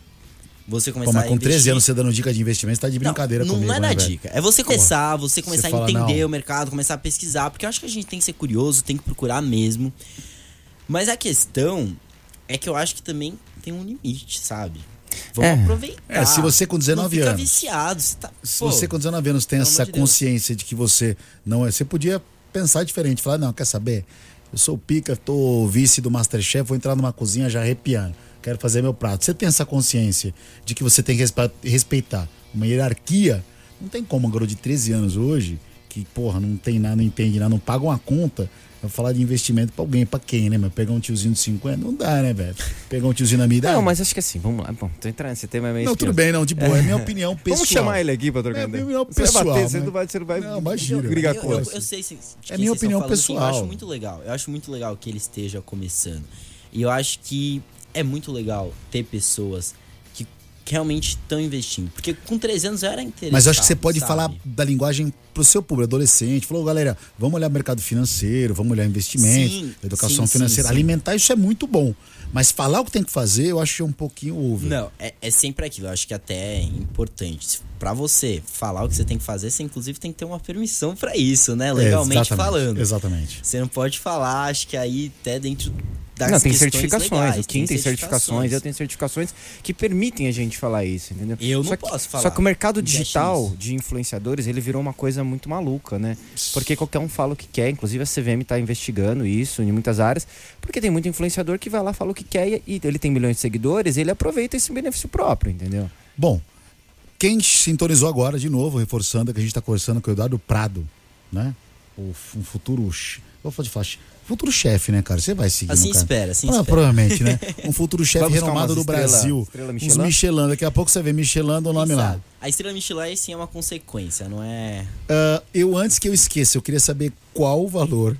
você começar Pô, mas a com investir. 13 anos você dando dica de investimento, você tá de brincadeira não, comigo, não é né, dar velho? dica. É você começar, você começar fala, a entender não. o mercado, começar a pesquisar, porque eu acho que a gente tem que ser curioso, tem que procurar mesmo. Mas a questão é que eu acho que também tem um limite, sabe? Vamos É. aproveitar. É, se você com 19 não fica anos- viciado, você tá, Se pô, você com 19 anos tem essa de consciência de que você não é. Você podia pensar diferente, falar, não, quer saber? Eu sou o pica, tô vice do Masterchef, vou entrar numa cozinha já arrepiando. Quero fazer meu prato. Você tem essa consciência de que você tem que respe- respeitar uma hierarquia. Não tem como um garoto de 13 anos hoje, que, porra, não tem nada, não entende nada, não paga uma conta. Eu falar de investimento pra alguém, pra quem, né? Mas pegar um tiozinho de 50, não dá, né, velho? Pegar um tiozinho na minha idade. Não, mas acho que assim, vamos lá. Bom, tô entrando nesse tema é meio Não, tudo bem, não, de boa. É minha opinião pessoal. Vamos chamar ele aqui pra trocar É minha opinião Você vai pessoal, bater, você né? não vai, você não vai Não, imagina. brigar eu, com eu, ele. eu sei se, É minha estão opinião falando, assim, eu pessoal. acho muito legal. Eu acho muito legal que ele esteja começando. E eu acho que é muito legal ter pessoas que realmente estão investindo. Porque com 13 anos eu era interessante. Mas eu acho que você pode sabe? falar da linguagem pro seu público, adolescente. Falou, galera, vamos olhar mercado financeiro, vamos olhar investimentos, Sim, educação sim, financeira. sim. Alimentar, isso é muito bom. Mas falar o que tem que fazer, eu acho que é um pouquinho over. Não, é, é sempre aquilo. Eu acho que até é importante. Pra você falar o que você tem que fazer, você inclusive tem que ter uma permissão pra isso, né? É, Legalmente exatamente, falando. Exatamente. Você não pode falar, acho que aí até dentro das Não, tem certificações. legais, o Kim tem certificações, eu tenho certificações que permitem a gente falar isso, entendeu? Eu não só que, posso falar. Só que o mercado digital de influenciadores, ele virou uma coisa muito maluca, né? Porque qualquer um fala o que quer, inclusive a CVM tá investigando isso em muitas áreas, porque tem muito influenciador que vai lá, fala o que quer e, ele tem milhões de seguidores, ele aproveita esse benefício próprio, entendeu? Bom, quem sintonizou agora, de novo, reforçando que a gente está conversando com o Eduardo Prado, né? O, um futuro. Vou falar de falar, che- futuro chefe, né, cara? Você vai seguir. Assim cara? espera, assim Ah, espera. Provavelmente, né? Um futuro chefe renomado do estrela- Brasil. estrela Uns Michelin? Michelin. Daqui a pouco você vê Michelin do nome lá. Sabe? A estrela Michelin sim é uma consequência, não é. Ah, eu, antes que eu esqueça, eu queria saber qual o valor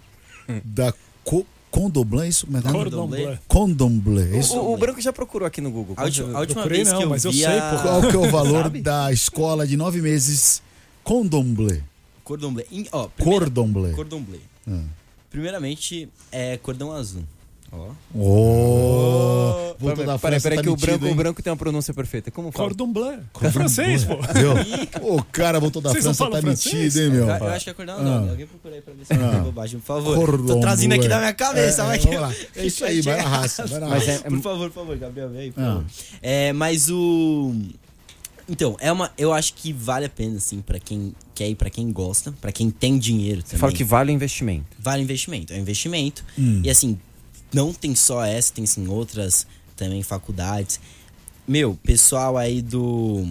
da co Condoblan, é isso? Como é que é? Bleu. Condomblé. é Isso? O, o Branco já procurou aqui no Google. A última, a última procurei vez não, que eu mas eu vi sei. Qual que é o valor da escola de nove meses Condomblé? Cordon Bleu. Ó, primeira- Cordon Bleu. Cordon Bleu. Primeiramente, é cordão azul. Ó. Ô, voltou da Peraí, França, peraí, tá que o metido, branco, o branco tem uma pronúncia perfeita. Como fala? Cordon Bleu. É francês, pô. O cara voltou da Vocês França, tá francês? metido, hein, meu? Eu, eu acho que é cordão azul. Alguém procura aí pra ver se não tenho bobagem, por favor. Cordon Tô trazendo aqui bleu. da minha cabeça, É, mas vamos lá. É isso aí, vai na raça, vai na Mas raça. é, Por favor, por favor, Gabriel, vem aí, por Ah. favor. É, mas o. Então, é uma. Eu acho que vale a pena, assim, pra quem quer ir, pra quem gosta, pra quem tem dinheiro também. Você fala que vale o investimento. Vale investimento. É um investimento. Hum. E assim, não tem só essa, tem sim outras também faculdades. Meu, pessoal aí do.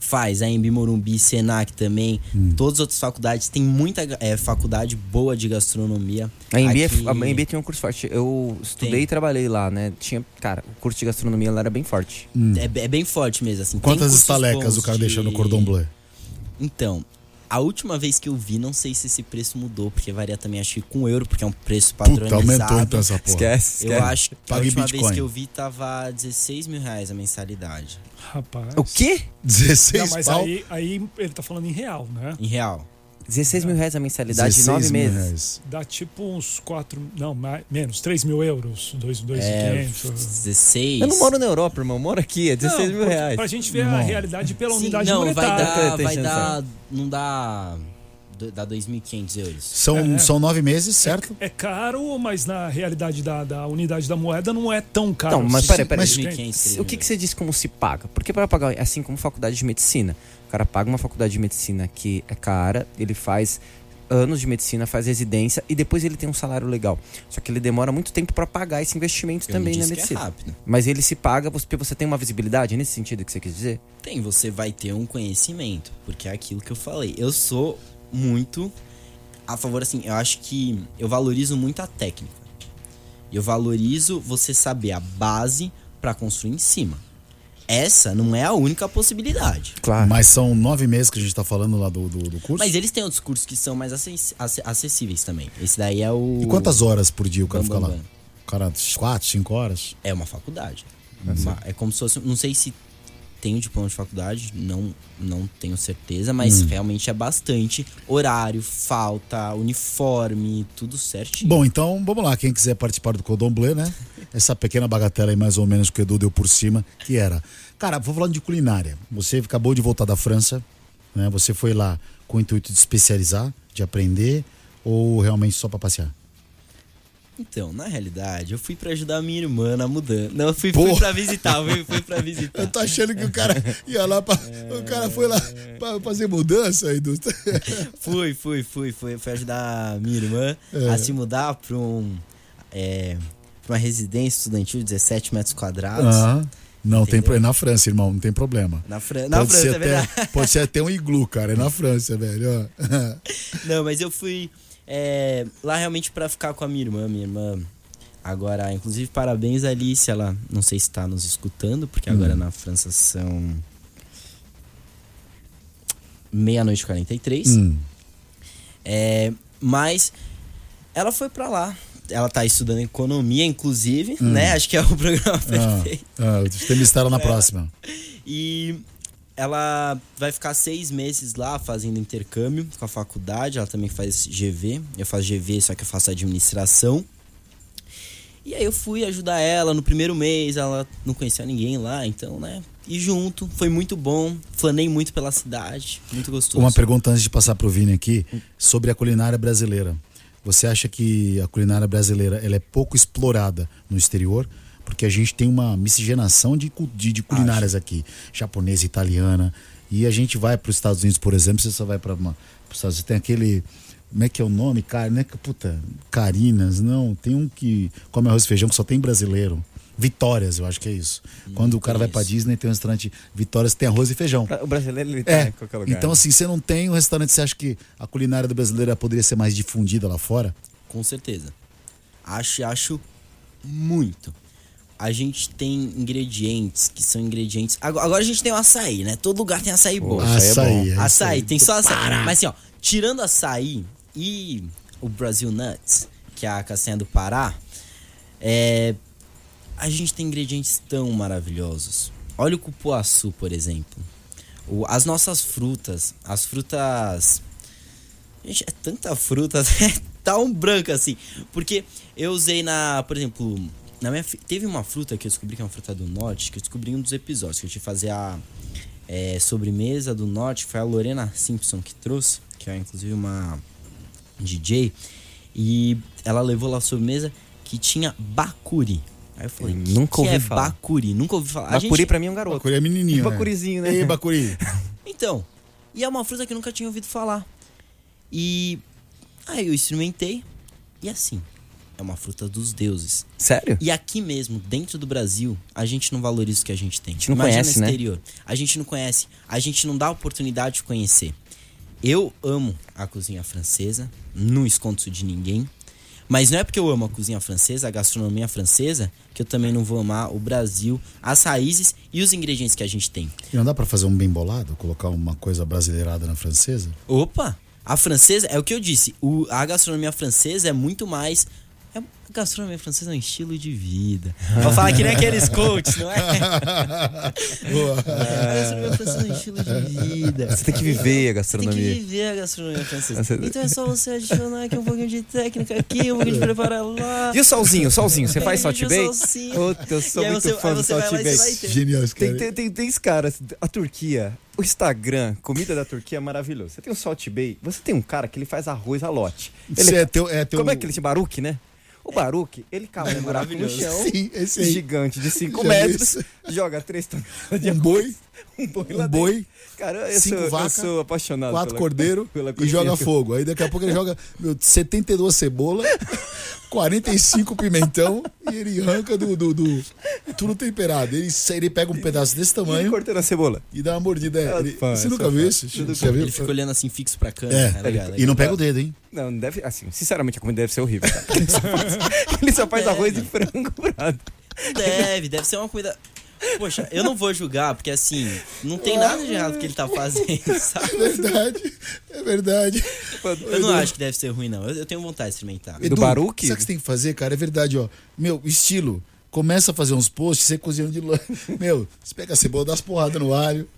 Faz a Embi Morumbi, Senac também. Hum. Todas as outras faculdades. Tem muita é, faculdade boa de gastronomia. A MB, é Aqui- a tem um curso forte. Eu estudei Tem. e trabalhei lá, né? Tinha, cara, o curso de gastronomia lá era bem forte. É, é bem forte mesmo, assim. Quantas estalecas o cara de- deixou no cordon bleu? Então, a última vez que eu vi, não sei se esse preço mudou, porque varia também, acho que com euro, porque é um preço Puta, padronizado. aumentou então essa porra. Esquece, Eu esquece. acho que a Pague última Bitcoin. vez que eu vi tava 16 mil reais a mensalidade. Rapaz. O quê? 16 Não, mas pau, aí, aí ele tá falando em real, né? Em real. 16 mil reais a mensalidade de 16 nove meses. reais. Dá tipo uns 4. Não, mais, menos, 3 mil euros. 2,500. É, É, 16. Eu não moro na Europa, irmão. Eu moro aqui, é 16 mil reais. Pra gente ver a Irmão. realidade pela Sim, unidade não, vai monetária. dar, Tem vai chance, dar, não dá, dá 2.500 euros. São, É. são nove meses, certo? É caro, mas na realidade da, da unidade da moeda não é tão caro. Então, mas assim. peraí, peraí. Mas- 2.500. O que, que você diz como se paga? Porque para pagar, assim como faculdade de medicina, o cara paga uma faculdade de medicina que é cara, ele faz anos de medicina, faz residência e depois ele tem um salário legal. Só que ele demora muito tempo para pagar esse investimento Eu não também na é medicina. rápido. Mas ele se paga porque você tem uma visibilidade, é nesse sentido que você quis dizer? Tem, você vai ter um conhecimento, porque é aquilo que eu falei. Eu sou muito a favor, assim, eu acho que eu valorizo muito a técnica. Eu valorizo você saber a base pra construir em cima. Essa não é a única possibilidade. Claro. Mas são nove meses que a gente tá falando lá do, do, do curso. Mas eles têm outros cursos que são mais acess- ace- acessíveis também. Esse daí é o. E quantas horas por dia o cara Bam, fica bam, lá? bam. O cara, quatro, cinco horas? É uma faculdade. Uma- é como se fosse. Não sei se tem o diploma de faculdade, não, não tenho certeza, mas Hum. realmente é bastante. Horário, falta, uniforme, tudo certinho. Bom, então vamos lá. Quem quiser participar do Cordon Bleu, né? Essa pequena bagatela aí, mais ou menos, que o Edu deu por cima, que era. Cara, vou falando de culinária. Você acabou de voltar da França, né? Você foi lá com o intuito de especializar, de aprender, ou realmente só pra passear? Então, na realidade, eu fui pra ajudar a minha irmã na mudança. Não, eu fui, fui pra visitar, fui, fui pra visitar. Eu tô achando que o cara ia lá pra. O cara foi lá pra fazer mudança, Edu. Fui, fui, fui, fui, fui ajudar a minha irmã É. a se mudar pra um. É, pra uma residência estudantil de 17 metros quadrados. Aham. Não tem Entendeu? problema. Na França, irmão, não tem problema. Na, Fran na pode França, ser é verdade. até, Pode ser até um iglu, cara. É na França, velho. ó. Não, mas eu fui é, lá realmente pra ficar com a minha irmã. Minha irmã. Agora, inclusive, parabéns, Alice. Ela não sei se tá nos escutando, porque agora na França são. Meia-noite e 43. Hum. É, mas ela foi pra lá. Ela tá estudando economia, inclusive, né? Acho que é o programa perfeito. Ah, ah, tem mistério É. na próxima. E ela vai ficar seis meses lá fazendo intercâmbio com a faculdade. Ela também faz GV. Eu faço GV, só que eu faço administração. E aí eu fui ajudar ela no primeiro mês. Ela não conhecia ninguém lá, então, né? E junto, foi muito bom. Flanei muito pela cidade. Muito gostoso. Uma pergunta antes de passar pro Vini aqui sobre a culinária brasileira. Você acha que a culinária brasileira ela é pouco explorada no exterior? Porque a gente tem uma miscigenação de, de, de culinárias aqui, japonesa, italiana. E a gente vai para os Estados Unidos, por exemplo, você só vai para os Estados Unidos, tem aquele. Como é que é o nome? Cara, não é que, puta, Carinas, não. Tem um que come arroz e feijão que só tem brasileiro. Vitórias, eu acho que é isso. Quando o cara vai pra isso. Disney, tem um restaurante Vitórias que tem arroz e feijão. O brasileiro ele tá É, em qualquer lugar. então assim, você não tem um restaurante, você acha que a culinária do brasileiro poderia ser mais difundida lá fora? Com certeza. Acho, acho muito. A gente tem ingredientes que são ingredientes. Agora, agora a gente tem o açaí, né? Todo lugar tem açaí bom. Açaí é bom. açaí, aí. tem só açaí. Mas assim, ó, tirando açaí e o Brasil Nuts, que é a castanha do Pará, é, a gente tem ingredientes tão maravilhosos. Olha o cupuaçu, por exemplo. O- as nossas frutas, as frutas. Gente, é tanta fruta, é um branco assim. Porque eu usei na, por exemplo, na minha, fi- teve uma fruta que eu descobri que é uma fruta do norte, que eu descobri em um dos episódios, que eu tive que fazer a é, sobremesa do norte, foi a Lorena Simpson que trouxe, que é inclusive uma DJ, e ela levou lá a sobremesa que tinha bacuri. Aí eu falei, Eu que nunca que ouvi é falar. bacuri? Nunca ouvi falar. Bacuri gente- pra mim é um garoto. Bacuri é menininho. Bacurizinho, né? Ei, Bacuri. Então, e é uma fruta que eu nunca tinha ouvido falar. E aí eu experimentei e assim, é uma fruta dos deuses. Sério? E aqui mesmo, dentro do Brasil, a gente não valoriza o que a gente tem. A gente não conhece, no né? exterior. A gente não conhece, a gente não dá a oportunidade de conhecer. Eu amo a cozinha francesa, não escondo isso de ninguém. Mas não é porque eu amo a cozinha francesa, a gastronomia francesa, que eu também não vou amar o Brasil, as raízes e os ingredientes que a gente tem. E não dá pra fazer um bem bolado? Colocar uma coisa brasileirada na francesa? Opa! A francesa, é o que eu disse, o, a gastronomia francesa é muito mais. É, a gastronomia francesa é um estilo de vida. Vou falar que nem aqueles coaches, não é? Boa. A gastronomia francesa é um estilo de vida. Você tem que viver a Você tem que gastronomia. viver a gastronomia francesa. Então é só você adicionar aqui um pouquinho de técnica aqui, um pouquinho de preparar lá. E o solzinho, solzinho, você faz Salt Bay? Puta, eu sou muito você- fã do Salt Bay. Genial esse cara. tem, tem, tem esse cara, a Turquia, o Instagram, comida da Turquia é maravilhoso. Você tem o Salt Bay, você tem um cara que ele faz arroz a lote. Ele, é teu, é teu... como é que ele chama? Baruque, né? O Baruque, ele cava um buraco no chão, Sim, esse aí. gigante de 5 Já metros, vi joga 3 toneladas de Um boi, um boi um lá boi, dentro. Cara, eu cinco sou, eu vacas, sou apaixonado quatro pela- cordeiros pela e cozinha joga fogo. Aí daqui a pouco ele joga meu, 72 cebola, 45 pimentão e ele arranca do, do, do- tudo temperado. Ele, ele pega um pedaço desse E ele tamanho cortando a cebola. e dá uma mordida. É Ele- você nunca viu isso? Já viu? Ele fica olhando assim fixo pra câmera. É, É, legal, legal. e não pega o dedo, hein? Não, não deve. Assim, sinceramente, a comida deve ser horrível. cara. Ele só faz, ele só faz arroz e frango, brado. Deve, deve ser uma comida. Poxa, eu não vou julgar, porque assim, não tem nada de errado que ele tá fazendo, sabe? É verdade, é verdade. Eu não acho que deve ser ruim, não. Eu, eu tenho vontade de experimentar. do Baruque? Sabe o que você tem que fazer, cara? É verdade, ó. Meu, estilo. Começa a fazer uns posts, você cozinhando de lã. Meu, você pega a cebola, dá as porradas no alho.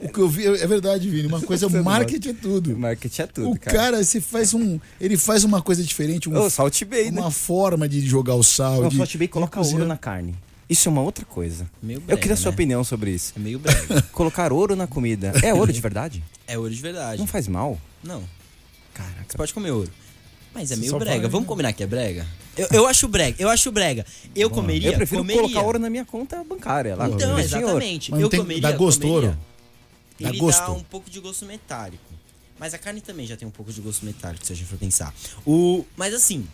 O que eu vi, é verdade, Vini. Uma coisa, não marketing é tudo. Marketing é tudo, o cara. cara, você faz um. Ele faz uma coisa diferente, um, Ô, Salt Bay, né? uma forma de jogar o sal. Não, de, Salt Bay coloca ouro na carne. Isso é uma outra coisa. Meio Eu queria a sua né? opinião sobre isso. É meio brega. Colocar ouro na comida. É ouro de verdade? É ouro de verdade. Não faz mal? Não, Caraca. você pode comer ouro. Mas é meio só brega. vai- Vamos combinar que é brega? Eu, eu acho brega, eu acho brega. Eu comeria. Eu prefiro comeria. colocar ouro na minha conta bancária lá. Então, exatamente. Eu tem- comeria. dá gosto, comeria. ouro? Dá Ele gosto? dá um pouco de gosto metálico. Mas a carne também já tem um pouco de gosto metálico, se a gente for pensar. O... Mas assim,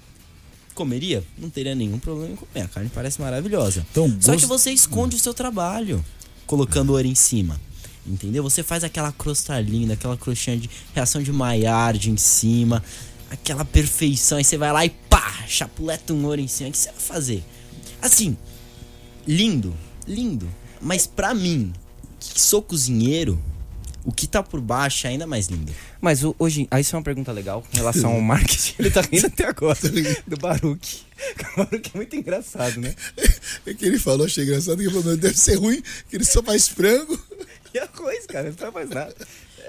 comeria? Não teria nenhum problema em comer. A carne parece maravilhosa. Então, Só gosto- que você esconde o seu trabalho colocando ouro em cima. Entendeu? Você faz aquela crosta linda, aquela crostinha de reação de Maillard em cima, aquela perfeição. Aí você vai lá e pá, chapuleta um ouro em cima. O que você vai fazer? Assim, lindo, lindo. Mas pra mim, que sou cozinheiro, o que tá por baixo é ainda mais lindo. Mas o- hoje, aí isso é uma pergunta legal em relação ao marketing. Ele tá rindo até agora. do Baruque. O Baruque é muito engraçado, né? É que ele falou, achei engraçado, que ele falou, deve ser ruim, que ele só faz frango. E arroz, cara, não faz nada.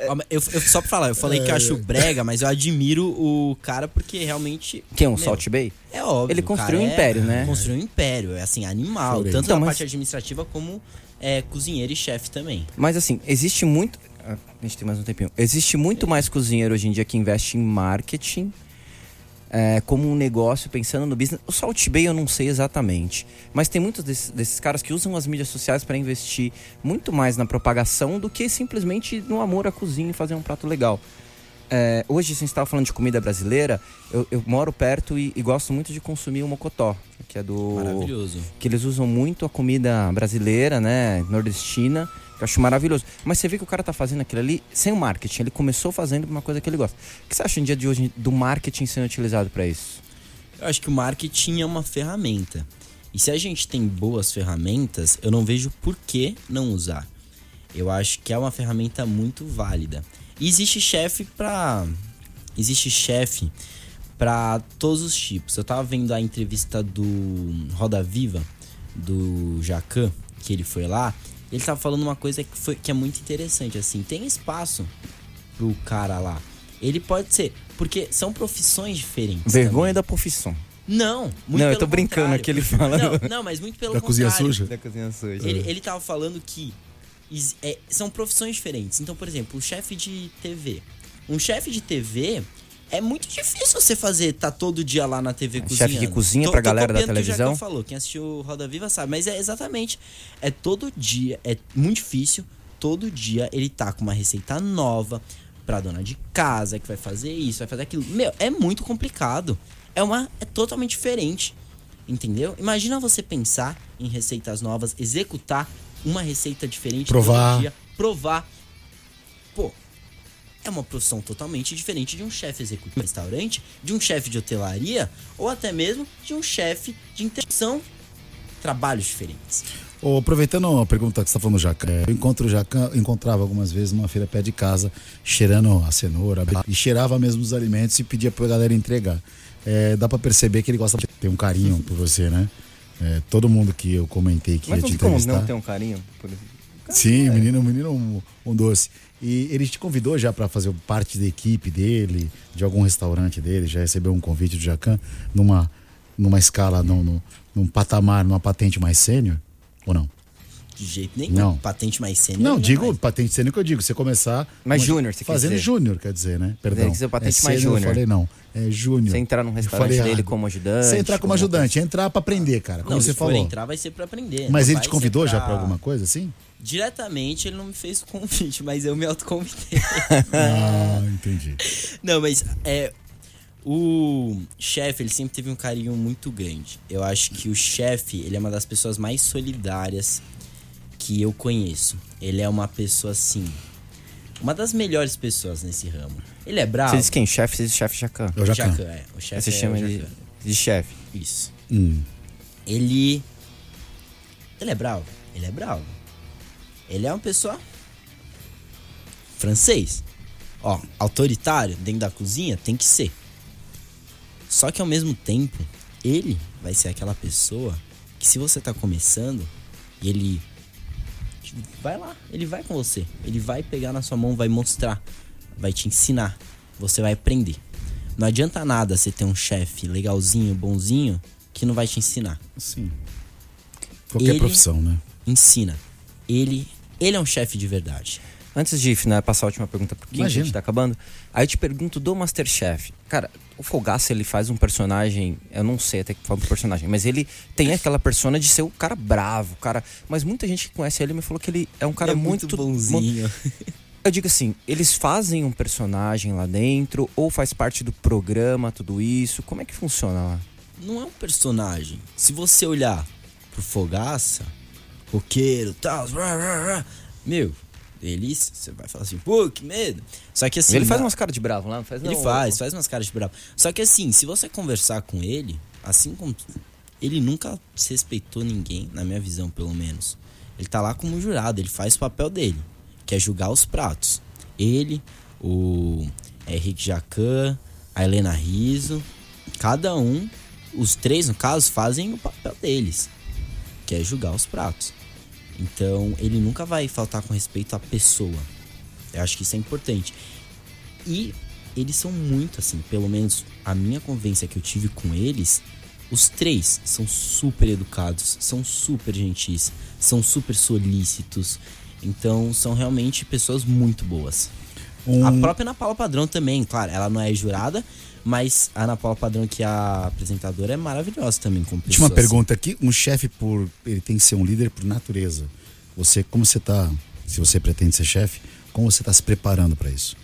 Ó, mas Eu, eu- só pra falar, eu falei que eu acho brega, mas eu admiro o cara porque realmente. Quem é um meu, Salt Bay? É óbvio. Ele construiu um império, né? Construiu um império, é assim, animal. Chorei. Tanto Então, na mas- parte administrativa como é, cozinheiro e chefe também. Mas assim, existe muito. Ah, A gente tem mais um tempinho. Existe muito mais cozinheiro hoje em dia que investe em marketing. é, como um negócio, pensando no business. O Salt Bay eu não sei exatamente. Mas tem muitos desses, desses caras que usam as mídias sociais para investir muito mais na propagação do que simplesmente no amor à cozinha e fazer um prato legal. É, hoje, se a gente estava falando de comida brasileira, eu, eu moro perto e, e gosto muito de consumir o mocotó, que é do Maravilhoso. que eles usam muito a comida brasileira, né, nordestina, que eu acho maravilhoso. Mas você vê que o cara tá fazendo aquilo ali sem o marketing, ele começou fazendo uma coisa que ele gosta. O que você acha no dia de hoje do marketing sendo utilizado para isso? Eu acho que o marketing é uma ferramenta. E se a gente tem boas ferramentas, eu não vejo por que não usar. Eu acho que é uma ferramenta muito válida. E existe chefe pra. Existe chefe pra todos os tipos. Eu tava vendo a entrevista do Roda Viva, do Jacan, que ele foi lá. e Ele tava falando uma coisa que, foi, que é muito interessante, assim. Tem espaço pro cara lá. Ele pode ser. Porque são profissões diferentes. Vergonha também. da profissão. Não, muito Não, eu tô brincando contrário. que ele fala. Não, não, mas muito pelo Da cozinha contrário. suja? Da cozinha suja. Ele, ele tava falando que é, são profissões diferentes. Então, por exemplo, o chefe de TV. Um chefe de TV é muito difícil você fazer, tá todo dia lá na TV cozinhando. chefe que cozinha pra galera da que televisão? Jacão falou. Quem assistiu Roda Viva sabe. Mas é exatamente. É todo dia. É muito difícil. Todo dia ele tá com uma receita nova pra dona de casa que vai fazer isso, vai fazer aquilo. Meu, é muito complicado. É uma. É totalmente diferente. Entendeu? Imagina você pensar em receitas novas, executar uma receita diferente Provar. dia, provar. Pô, é uma profissão totalmente diferente de um chefe executivo de restaurante, de um chefe de hotelaria ou até mesmo de um chefe de interação. Trabalhos diferentes. Ô, aproveitando a pergunta que você está falando do Jacan, é, eu encontro o Jacan, encontrava algumas vezes numa feira pé de casa, cheirando a cenoura, e cheirava mesmo os alimentos e pedia pra galera entregar. É, dá pra perceber que ele gosta de ter um carinho por você, né? É, todo mundo que eu comentei que Mas ia não te tem entrevistar. não ter um carinho por Sim, menino, menino um, um doce. E ele te convidou já pra fazer parte da equipe dele, de algum restaurante dele, já recebeu um convite do Jacan numa, numa escala, num, num, num patamar, numa patente mais sênior? Ou não? De jeito nenhum. Não. Patente mais sênior. Não, não digo mais. patente sênior que eu digo, você começar. Mas júnior, você quer Fazendo júnior, quer dizer, né? Perdão. quer dizer patente é mais sênior, júnior. Eu falei não, é júnior. Você entrar num restaurante dele errado. como ajudante, Você entrar como como- ajudante, entrar pra aprender, cara, como Não, você se for falou. entrar, vai ser pra aprender. Mas não ele te convidou já pra alguma coisa assim? Diretamente ele não me fez o convite, mas eu me autoconvidei. Ah, entendi. não, mas é. O chefe, ele sempre teve um carinho muito grande. Eu acho que o chefe, ele é uma das pessoas mais solidárias que eu conheço. Ele é uma pessoa assim. Uma das melhores pessoas nesse ramo. Ele é bravo. Você diz quem? Chefe, você diz chefe Jacan. É o Jacan. Jacan, é. O chefe Você é chama o de, Jacan. de chefe. Isso. Hum. Ele. Ele é bravo. Ele é bravo. Ele é uma pessoa. francês. Ó, autoritário dentro da cozinha tem que ser. Só que ao mesmo tempo, ele vai ser aquela pessoa que se você tá começando e ele. Vai lá, ele vai com você. Ele vai pegar na sua mão, vai mostrar, vai te ensinar. Você vai aprender. Não adianta nada você ter um chefe legalzinho, bonzinho, que não vai te ensinar. Sim. Qualquer Ele- profissão, né? Ensina. Ele, ele é um chefe de verdade. Antes de né, passar a última pergunta pro Kim, que a gente tá acabando. Aí eu te pergunto do Masterchef. Cara, o Fogaça, ele faz um personagem. Eu não sei até que forma do personagem, mas ele tem aquela persona de ser o cara bravo, cara. Mas muita gente que conhece ele me falou que ele é um cara Ele é muito, muito bonzinho. Eu digo assim, eles fazem um personagem lá dentro, ou faz parte do programa, tudo isso? Como é que funciona lá? Não é um personagem. Se você olhar pro Fogaça, roqueiro, tal, rá, rá, rá, meu, ele, você vai falar assim, pô, que medo. Só que assim. ele faz umas caras de bravo lá, não faz Ele não, faz, faz umas caras de bravo. Só que assim, se você conversar com ele, assim como. Ele nunca desrespeitou ninguém, na minha visão, pelo menos. Ele tá lá como jurado, ele faz o papel dele, que é julgar os pratos. Ele, o Henrique Jacan, a Helena Riso, cada um, os três, no caso, fazem o papel deles, que é julgar os pratos. Então, ele nunca vai faltar com respeito à pessoa. Eu acho que isso é importante. E eles são muito assim, pelo menos a minha convivência que eu tive com eles, os três são super educados, são super gentis, são super solícitos. Então são realmente pessoas muito boas. Um- A própria Ana Paula Padrão também, claro, ela não é jurada, mas a Ana Paula Padrão, que é a apresentadora, é maravilhosa também como pessoa. Última pergunta aqui. Um chefe, por ele tem que ser um líder por natureza. Você, como você tá, se você pretende ser chefe, como você tá se preparando para isso?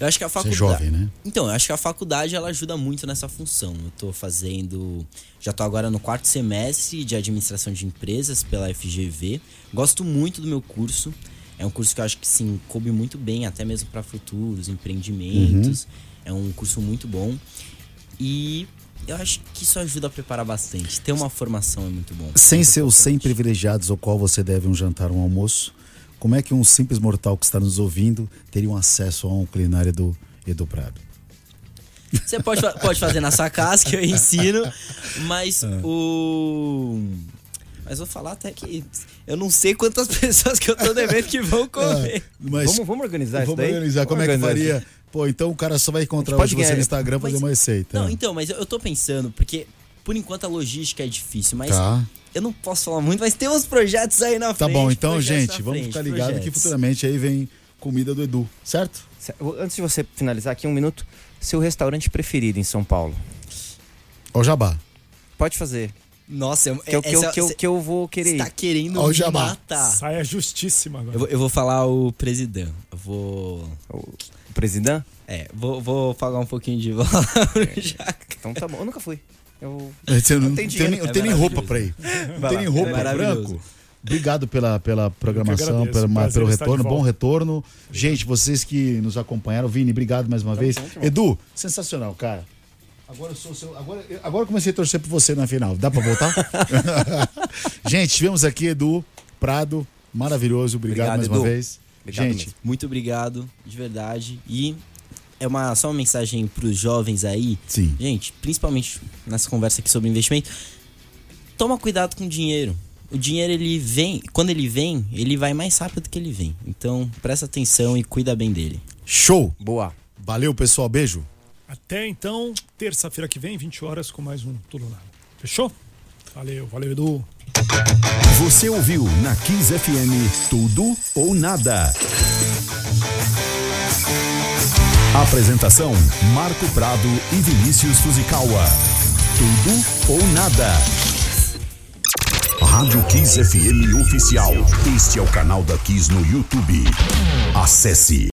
Eu acho que a Você é faculdade. jovem, né? Então, eu acho que a faculdade ela ajuda muito nessa função. Eu tô fazendo. Já tô agora no quarto semestre de administração de empresas pela FGV. Gosto muito do meu curso. É um curso que eu acho que sim, coube muito bem, até mesmo para futuros empreendimentos. É um curso muito bom. E eu acho que isso ajuda a preparar bastante. Ter uma formação é muito bom. Sem Muito ser os 100 importante. privilegiados ao qual você deve um jantar, um almoço, como é que um simples mortal que está nos ouvindo teria um acesso a um culinária do Edu Prado? Você pode, pode fazer na sua casa, que eu ensino, mas o. Mas vou falar até que eu não sei quantas pessoas que eu tô devendo que vão comer. Mas Vamos, vamos organizar isso vamos daí? organizar. Como é que Vamos organizar faria? Pô, então o cara só vai encontrar hoje você no Instagram Mas- fazer uma receita. Não, então, mas eu, eu tô pensando, porque por enquanto a logística é difícil, mas Tá. eu não posso falar muito, mas tem uns projetos aí na Tá frente. bom, então, gente, vamos frente, ficar ligado que futuramente aí vem comida do Edu, certo? Antes de você finalizar aqui, um minuto. Seu restaurante preferido em São Paulo? O Jabá. Pode fazer. Nossa, eu, Que, eu- que, eu, que, eu, que eu vou querer tá ir. querendo Ó o me Jabá. matar. Saia justíssima agora. Eu vou, eu vou falar o presidente. Eu vou. O presidente? É, vou, vou falar um pouquinho de bola pro Jaca. Então tá bom. Eu nunca fui. Eu... Você não, Não tem tem, dinheiro. nem- não É tem nem roupa pra ir. Não lá. nem roupa É maravilhoso. branco. Obrigado pela, pela programação, pelo, retorno, bom retorno. Gente, vocês que nos acompanharam, Vini, obrigado mais uma vez. Edu, sensacional, cara. Agora eu sou seu. Agora, eu- agora eu comecei a torcer por você na final. Dá pra voltar? Gente, tivemos aqui Edu Prado, maravilhoso. Obrigado, Obrigado, mais uma Edu. vez. Obrigado Gente, mesmo. Muito obrigado, de verdade. E é uma, só uma mensagem pros jovens aí. Sim. Gente, principalmente nessa conversa aqui sobre investimento, toma cuidado com o dinheiro. O dinheiro ele vem, quando ele vem, ele vai mais rápido que ele vem. Então, presta atenção e cuida bem dele. show. Boa. Valeu, pessoal. Beijo. Até então, terça-feira que vem, 20 horas, com mais um Tudo Nada. Fechou? Valeu, valeu, Edu. Você ouviu na Kiss FM Tudo ou Nada. Apresentação: Marco Prado e Vinícius Fuzikawa. Tudo ou Nada. Rádio Kiss FM Oficial. Este é o canal da Kiss no YouTube. Acesse